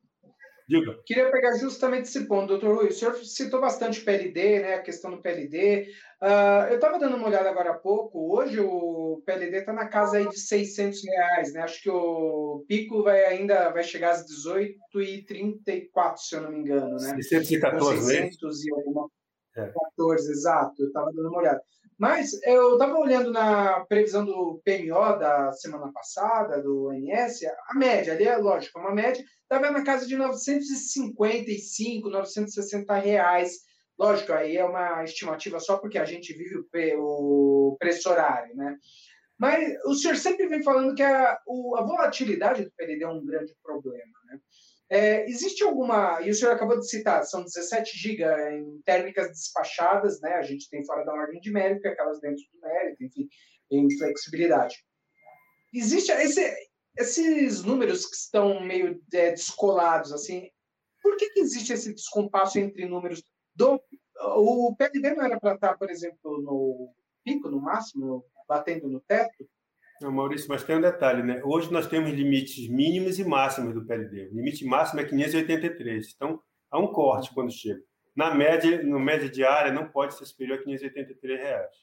Speaker 1: Diga. Queria pegar justamente esse ponto, doutor Rui. O senhor citou bastante PLD, né, a questão do PLD. Uh, ah, eu estava dando uma olhada agora há pouco. Hoje o PLD está na casa aí de 600 reais, né? Acho que o pico vai ainda vai chegar às 18h34, se eu não me engano, né?
Speaker 2: 614, 600 né? e alguma
Speaker 1: É. 14, exato, eu estava dando uma olhada. Mas eu estava olhando na previsão do PMO da semana passada, do ONS, a média, ali é lógico, é uma média, estava na casa de 955, 960 reais. Lógico, aí é uma estimativa só porque a gente vive o, preço horário, né? Mas o senhor sempre vem falando que a, a volatilidade do PLD é um grande problema, né? É, existe alguma, e o senhor acabou de citar, são 17 GB em térmicas despachadas, né? A gente tem fora da ordem de mérito, aquelas dentro do mérito, enfim, em flexibilidade. Existe esse, esses números que estão meio é, descolados, assim, por que, que existe esse descompasso entre números do. O PLD não era para estar, por exemplo, no pico, no máximo, batendo no teto?
Speaker 2: Não, Maurício, mas tem um detalhe, né? Hoje nós temos limites mínimos e máximos do PLD. O limite máximo é 583. Então, há um corte quando chega. Na média, no média diária, não pode ser superior a 583 reais.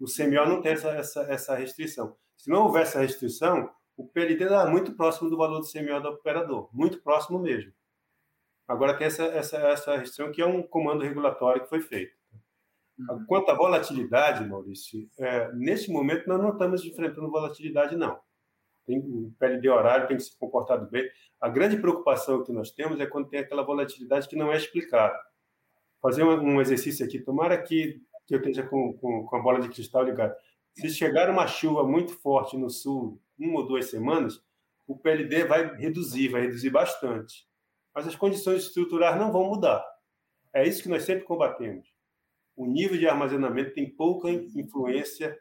Speaker 2: O CMO não tem essa, essa, essa restrição. Se não houvesse essa restrição, o PLD era muito próximo do valor do CMO do operador, muito próximo mesmo. Agora tem essa, essa, essa restrição que é um comando regulatório que foi feito. Quanto à volatilidade, Maurício, é, nesse momento nós não estamos enfrentando volatilidade, não. Tem, o PLD horário tem que se comportado bem. A grande preocupação que nós temos é quando tem aquela volatilidade que não é explicada. Fazer um, exercício aqui, tomara que, que eu esteja com, com, com a bola de cristal ligada. Se chegar uma chuva muito forte no sul, uma ou duas semanas, o PLD vai reduzir, vai reduzir bastante. Mas as condições estruturais não vão mudar. É isso que nós sempre combatemos o nível de armazenamento tem pouca influência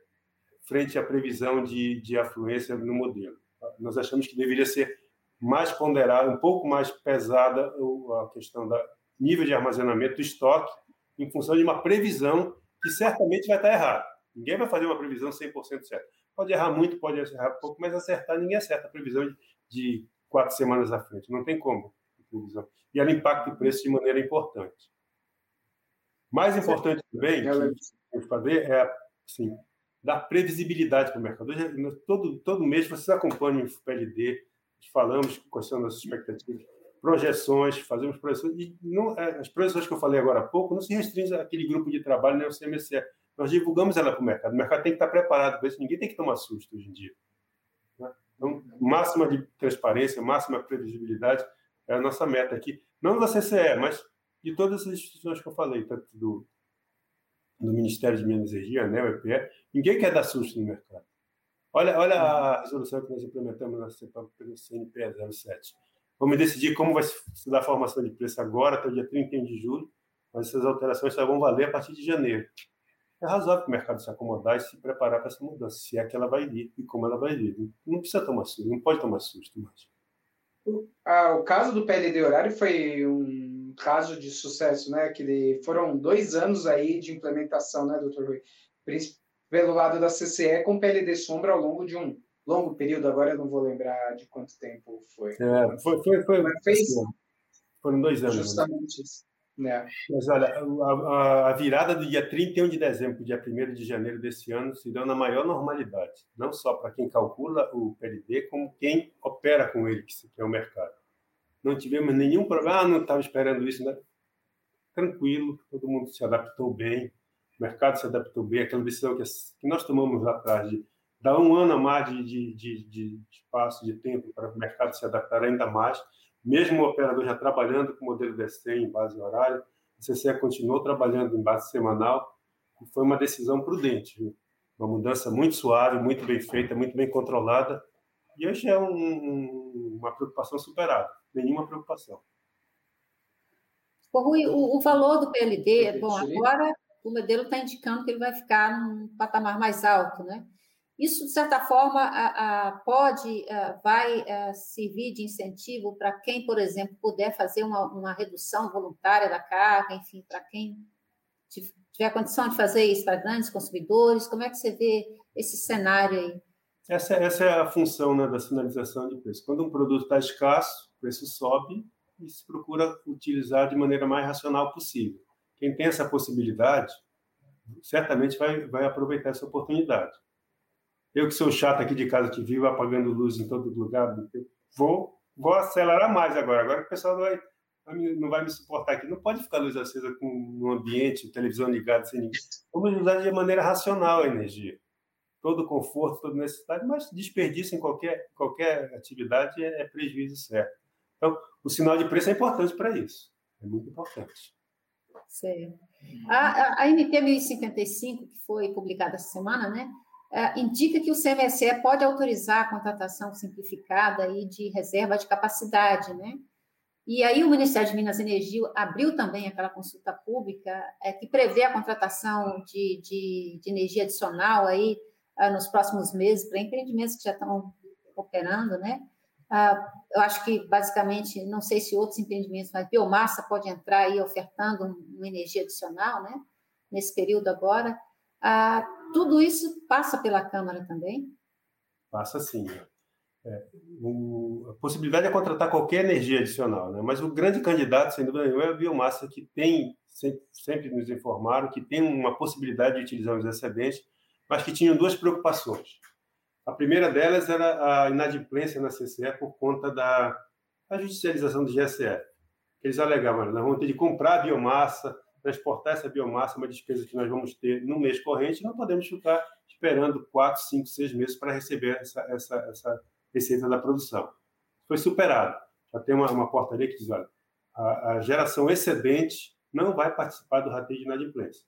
Speaker 2: frente à previsão de, de afluência no modelo. Nós achamos que deveria ser mais ponderada, um pouco mais pesada a questão do nível de armazenamento do estoque, em função de uma previsão que certamente vai estar errada. Ninguém vai fazer uma previsão 100% certa. Pode errar muito, pode errar pouco, mas acertar, ninguém acerta a previsão de, de quatro semanas à frente. Não tem como. E ela impacta o preço de maneira importante. Mais importante também que fazer é assim, dar previsibilidade para o mercado. Todo, todo mês vocês acompanham o PLD, falamos quais são as nossas expectativas, projeções, fazemos projeções. E não, é, as projeções que eu falei agora há pouco não se restringem àquele grupo de trabalho, nem ao CMCE. Nós divulgamos ela para o mercado. O mercado tem que estar preparado para isso. Ninguém tem que tomar susto hoje em dia. Né? Então, máxima de transparência, máxima previsibilidade é a nossa meta aqui. Não da CCE, mas de todas as instituições que eu falei, tanto do, do Ministério de Minas e Energia, né, o EPE, ninguém quer dar susto no mercado. Olha, olha a resolução que nós implementamos na CNPE 07. Vamos decidir como vai se dar a formação de preço agora, até o dia 31 de julho, mas essas alterações só vão valer a partir de janeiro. É razoável que o mercado se acomodar e se preparar para essa mudança, se é que ela vai vir e como ela vai vir. Não precisa tomar susto, não pode tomar susto mais.
Speaker 1: Ah, o caso do PLD horário foi um caso de sucesso, né? Que foram dois anos aí de implementação, né, doutor Rui? Pelo lado da CCE com PLD sombra ao longo de um longo período, agora eu não vou lembrar de quanto tempo foi.
Speaker 2: É, foi, foi, foi fez, foram dois anos.
Speaker 1: Né? Justamente isso. Né?
Speaker 2: Mas olha, a, a, virada do dia 31 de dezembro para o dia 1 de janeiro desse ano se deu na maior normalidade, não só para quem calcula o PLD, como quem opera com ele, que é o mercado não tivemos nenhum problema, ah, não estava esperando isso, né? tranquilo, todo mundo se adaptou bem, o mercado se adaptou bem, aquela decisão que, nós tomamos lá atrás de dar um ano a mais de, de, de, de espaço, de tempo para o mercado se adaptar ainda mais, mesmo o operador já trabalhando com o modelo DC em base horária, o CCE continuou trabalhando em base semanal, foi uma decisão prudente, viu? uma mudança muito suave, muito bem feita, muito bem controlada, e hoje é um, uma preocupação superada nenhuma preocupação.
Speaker 3: Ô, Rui, o, o valor do PLD, bom, agora o modelo está indicando que ele vai ficar num patamar mais alto, né? Isso, de certa forma, a, a, pode, a, vai servir de incentivo para quem, por exemplo, puder fazer uma, uma redução voluntária da carga, enfim, para quem tiver condição de fazer isso para grandes consumidores. Como é que você vê esse cenário aí?
Speaker 2: Essa, essa é a função né, da sinalização de preço. Quando um produto está escasso, o preço sobe e se procura utilizar de maneira mais racional possível. Quem tem essa possibilidade, certamente vai, vai aproveitar essa oportunidade. Eu que sou chato aqui de casa, que vivo apagando luz em todo lugar, vou, vou acelerar mais agora. Agora o pessoal vai, não vai me suportar aqui. Não pode ficar luz acesa com um ambiente, televisão ligada sem ninguém. Vamos usar de maneira racional a energia. Todo conforto, toda necessidade, mas desperdício em qualquer, qualquer atividade é, é prejuízo certo. Então, o sinal de preço é importante para isso. É muito importante.
Speaker 3: Certo. A, a, MP 1055, que foi publicada essa semana, né, é, indica que o CMSE pode autorizar a contratação simplificada aí de reserva de capacidade, né? E aí o Ministério de Minas e Energia abriu também aquela consulta pública é, que prevê a contratação de, de, de energia adicional aí ah, nos próximos meses para empreendimentos que já estão operando, né? Ah, eu acho que, basicamente, não sei se outros empreendimentos, mas biomassa pode entrar aí ofertando uma energia adicional, né? Nesse período agora. Ah, tudo isso passa pela Câmara também?
Speaker 2: Passa sim. É, o, a possibilidade é contratar qualquer energia adicional, né? mas o grande candidato, sem dúvida nenhuma, é a biomassa, que tem, sempre, sempre nos informaram, que tem uma possibilidade de utilizar os excedentes, mas que tinham duas preocupações. A primeira delas era a inadimplência na CCE por conta da, judicialização do GSF. Eles alegavam, nós vamos ter de comprar biomassa, transportar essa biomassa, uma despesa que nós vamos ter no mês corrente, não podemos ficar esperando quatro, cinco, seis meses para receber essa, essa, essa receita da produção. Foi superado. Já tem uma, uma portaria que diz, olha, a, a geração excedente não vai participar do rateio de inadimplência.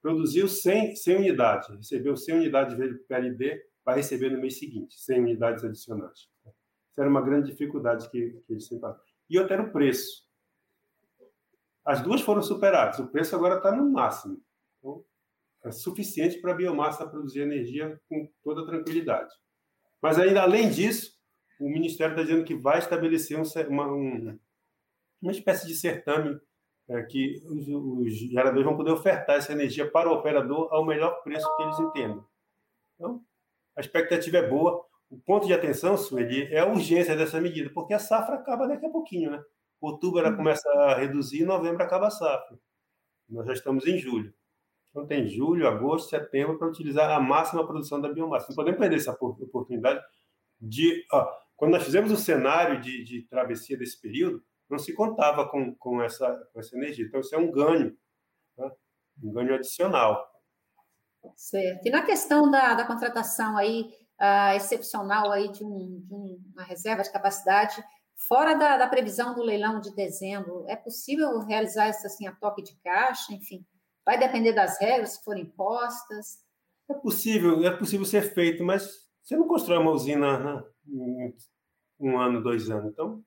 Speaker 2: Produziu 100, 100 unidades, recebeu 100 unidades de PLD, vai receber no mês seguinte, 100 unidades adicionais. Isso era uma grande dificuldade que, que eles sempre E outra era o preço. As duas foram superadas. O preço agora está no máximo. Então, é suficiente para a biomassa produzir energia com toda tranquilidade. Mas ainda além disso, o Ministério está dizendo que vai estabelecer uma, um, uma espécie de certame é, que os, os, geradores vão poder ofertar essa energia para o operador ao melhor preço que eles entendam. Então, a expectativa é boa. O ponto de atenção, Sueli, é a urgência dessa medida, porque a safra acaba daqui a pouquinho, né? Outubro ela começa a reduzir, novembro acaba a safra. Nós já estamos em julho. Então tem julho, agosto, setembro para utilizar a máxima produção da biomassa. Não podemos perder essa oportunidade de. Ó, quando nós fizemos o cenário de, de, travessia desse período, não se contava com, com, essa, com essa energia. Então, isso é um ganho, né? um ganho adicional.
Speaker 3: Certo. E na questão da, da contratação aí, uh, excepcional aí de, um, de uma reserva de capacidade, Fora da, da, previsão do leilão de dezembro, é possível realizar isso assim a toque de caixa? Enfim, vai depender das regras que forem impostas?
Speaker 2: É possível, é possível ser feito, mas você não constrói uma usina né, em um ano, dois anos. Então,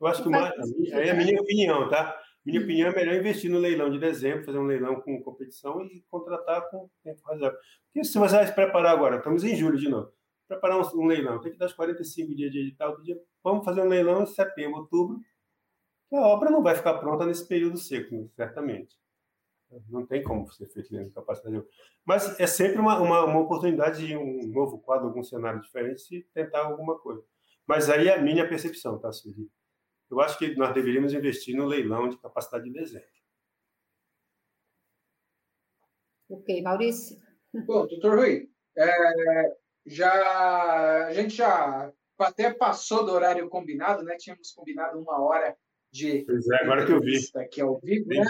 Speaker 2: eu acho que uma, é a minha opinião, tá? Minha opinião é melhor investir no leilão de dezembro, fazer um leilão com competição e contratar com tempo razoável. Porque se você vai se preparar agora, estamos em julho de novo preparar um, um, leilão, tem que dar os 45 dias de edital. Dia, vamos fazer um leilão em setembro, outubro, que a obra não vai ficar pronta nesse período seco, certamente. Não tem como ser feito dentro da capacidade. Mas é sempre uma, uma, uma, oportunidade de um novo quadro, algum cenário diferente, se tentar alguma coisa. Mas aí é a minha percepção, tá, Sueli? Eu acho que nós deveríamos investir no leilão de capacidade de desenho.
Speaker 3: Ok, Maurício.
Speaker 1: Bom, doutor Rui, é, já a gente já até passou do horário combinado, né? Tínhamos combinado uma hora de
Speaker 2: pois é, agora que eu vi
Speaker 1: aqui ao vivo, né?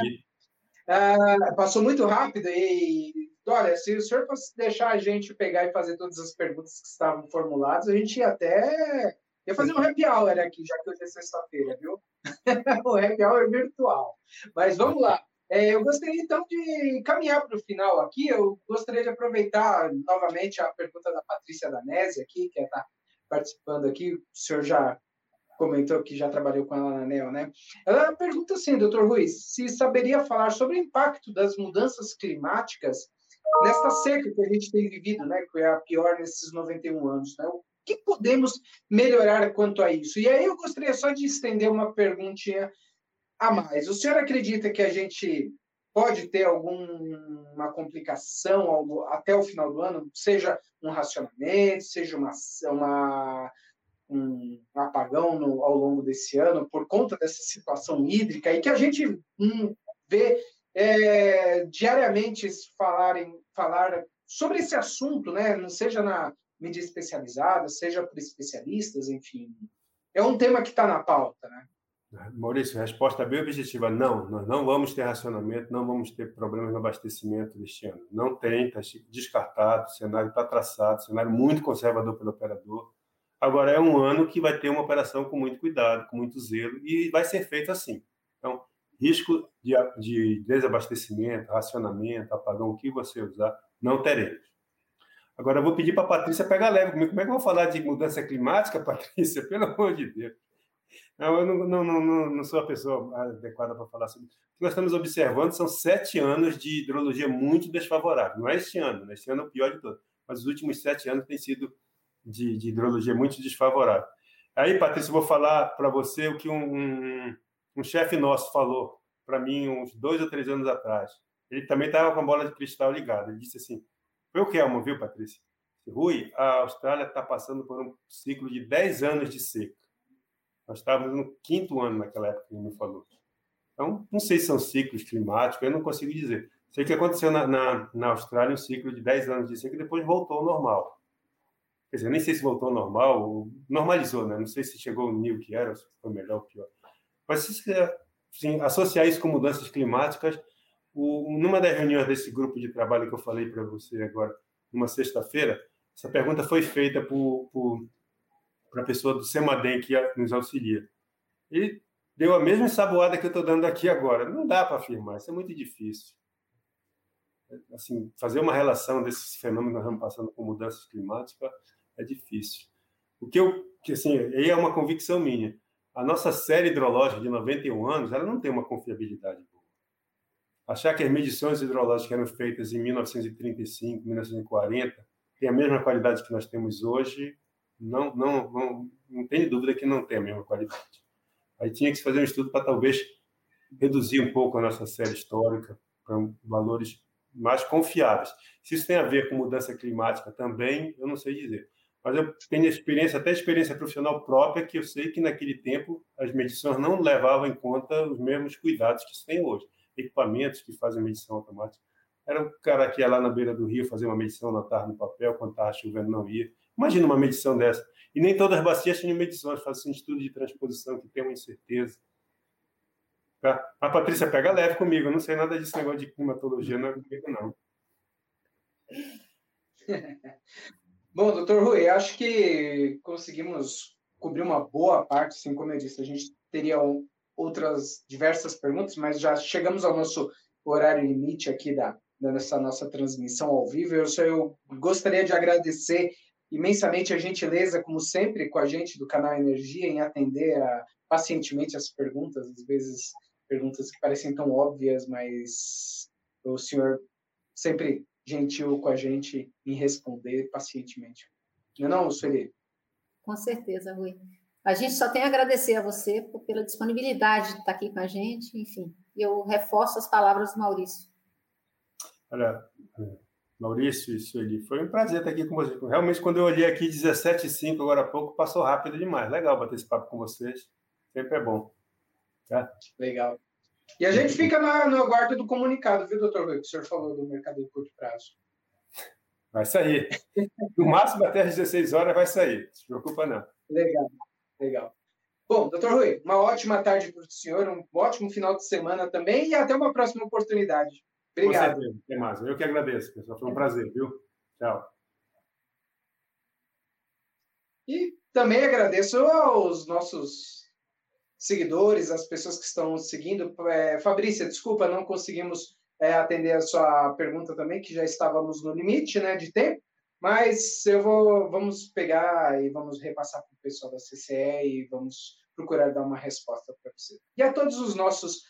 Speaker 1: Ah, passou muito rápido e olha, se o senhor fosse deixar a gente pegar e fazer todas as perguntas que estavam formuladas, a gente ia até ia fazer um happy hour aqui, já que hoje é sexta-feira, viu? [LAUGHS] o happy hour virtual. Mas vamos lá. É, eu gostaria, então, de caminhar para o final aqui. Eu gostaria de aproveitar novamente a pergunta da Patrícia Danese aqui, que está participando aqui. O senhor já comentou que já trabalhou com ela na ANEL, né? Ela pergunta assim, doutor Ruiz, se saberia falar sobre o impacto das mudanças climáticas nesta seca que a gente tem vivido, né? Que é a pior nesses 91 anos, né? O que podemos melhorar quanto a isso? E aí eu gostaria só de estender uma perguntinha a mais. O senhor acredita que a gente pode ter alguma complicação até o final do ano, seja um racionamento, seja uma, uma um apagão no, ao longo desse ano por conta dessa situação hídrica e que a gente hum, vê é, diariamente falarem, falar sobre esse assunto, né? Não seja na mídia especializada, seja por especialistas, enfim. É um tema que está na pauta, né?
Speaker 2: Maurício, resposta bem objetiva: não, nós não vamos ter racionamento, não vamos ter problemas no abastecimento deste ano. Não tem, está descartado, o cenário está traçado, cenário muito conservador pelo operador. Agora, é um ano que vai ter uma operação com muito cuidado, com muito zelo, e vai ser feito assim. Então, risco de, de desabastecimento, racionamento, apagão, o que você usar, não teremos. Agora, eu vou pedir para a Patrícia pegar leve comigo. Como é que eu vou falar de mudança climática, [LAUGHS] Patrícia? Pelo amor de Deus. Não, eu não, não, não, não sou a pessoa adequada para falar sobre isso. O que nós estamos observando são sete anos de hidrologia muito desfavorável. Não é este ano, né? este ano é o pior de todos. Mas os últimos sete anos têm sido de, de hidrologia muito desfavorável. Aí, Patrícia, eu vou falar para você o que um, um, um chefe nosso falou para mim uns dois ou três anos atrás. Ele também estava com a bola de cristal ligada. Ele disse assim: Foi o que, Elmo, viu, Patrícia? Rui, a Austrália está passando por um ciclo de 10 anos de seca. Nós estávamos no quinto ano naquela época que me falou. Então, não sei se são ciclos climáticos, eu não consigo dizer. Sei que aconteceu na, na, na Austrália um ciclo de 10 anos de seca e depois voltou ao normal. Quer dizer, nem sei se voltou ao normal, normalizou, né? Não sei se chegou ao nível que era, se foi melhor ou pior. Mas se assim, associar isso com mudanças climáticas, o, numa das reuniões desse grupo de trabalho que eu falei para você agora, numa sexta-feira, essa pergunta foi feita para a pessoa do Semadem que nos auxilia. E deu a mesma saboada que eu estou dando aqui agora. Não dá para afirmar, isso é muito difícil. Assim, fazer uma relação desses fenômenos que passando com mudanças climáticas é difícil. O que eu, que assim, aí é uma convicção minha. A nossa série hidrológica de 91 anos, ela não tem uma confiabilidade boa. Achar que as medições hidrológicas eram feitas em 1935, 1940, têm a mesma qualidade que nós temos hoje, não, não, não, não tem dúvida que não tem a mesma qualidade. Aí tinha que se fazer um estudo para talvez reduzir um pouco a nossa série histórica para valores mais confiáveis. Se isso tem a ver com mudança climática também, eu não sei dizer. Mas eu tenho experiência, até experiência profissional própria, que eu sei que naquele tempo as medições não levavam em conta os mesmos cuidados que se tem hoje. Equipamentos que fazem medição automática. Era um cara que ia lá na beira do rio fazer uma medição, anotar no papel, quando estava chovendo, não ia. Imagina uma medição dessa. E nem todas as bacias têm medições, fazem um estudo de transposição que tem uma incerteza. Tá? A Patrícia pega leve comigo, eu não sei nada desse negócio de climatologia, não é comigo, não. [LAUGHS]
Speaker 1: Bom, doutor Rui, acho que conseguimos cobrir uma boa parte, assim como eu disse, a gente teria outras diversas perguntas, mas já chegamos ao nosso horário limite aqui da, dessa nossa transmissão ao vivo. Eu, só, eu gostaria de agradecer imensamente a gentileza, como sempre, com a gente do canal Energia, em atender a, pacientemente as perguntas, às vezes perguntas que parecem tão óbvias, mas o senhor sempre gentil com a gente em responder pacientemente. Não é não, Sueli?
Speaker 3: Com certeza, Rui. A gente só tem a agradecer a você pela disponibilidade de estar aqui com a gente, enfim. Eu reforço as palavras do Maurício.
Speaker 2: Olha, Maurício e Sueli. Foi um prazer estar aqui com vocês. Realmente, quando eu olhei aqui 17 e 5 agora há pouco, passou rápido demais. Legal bater esse papo com vocês. Sempre é bom.
Speaker 1: Tá? Legal. E a gente fica na, no aguardo do comunicado, viu, doutor que o senhor falou do mercado de curto prazo.
Speaker 2: Vai sair. No máximo até às 16 horas vai sair. Não se preocupa, não.
Speaker 1: Legal, legal. Bom, doutor Rui, uma ótima tarde para o senhor, um ótimo final de semana também e até uma próxima oportunidade. Obrigado. Com certeza.
Speaker 2: Até mais. Eu que agradeço, pessoal. Foi um prazer, viu? Tchau.
Speaker 1: E também agradeço aos nossos seguidores, as pessoas que estão seguindo. É, Fabrícia, desculpa, não conseguimos é, atender a sua pergunta também, que já estávamos no limite né, de tempo, mas eu vou, vamos pegar e vamos repassar para o pessoal da CCE e vamos procurar dar uma resposta para você. E a todos os nossos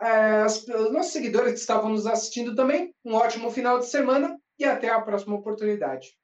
Speaker 1: é, os nossos seguidores que estavam nos assistindo também, um ótimo final de semana e até a próxima oportunidade.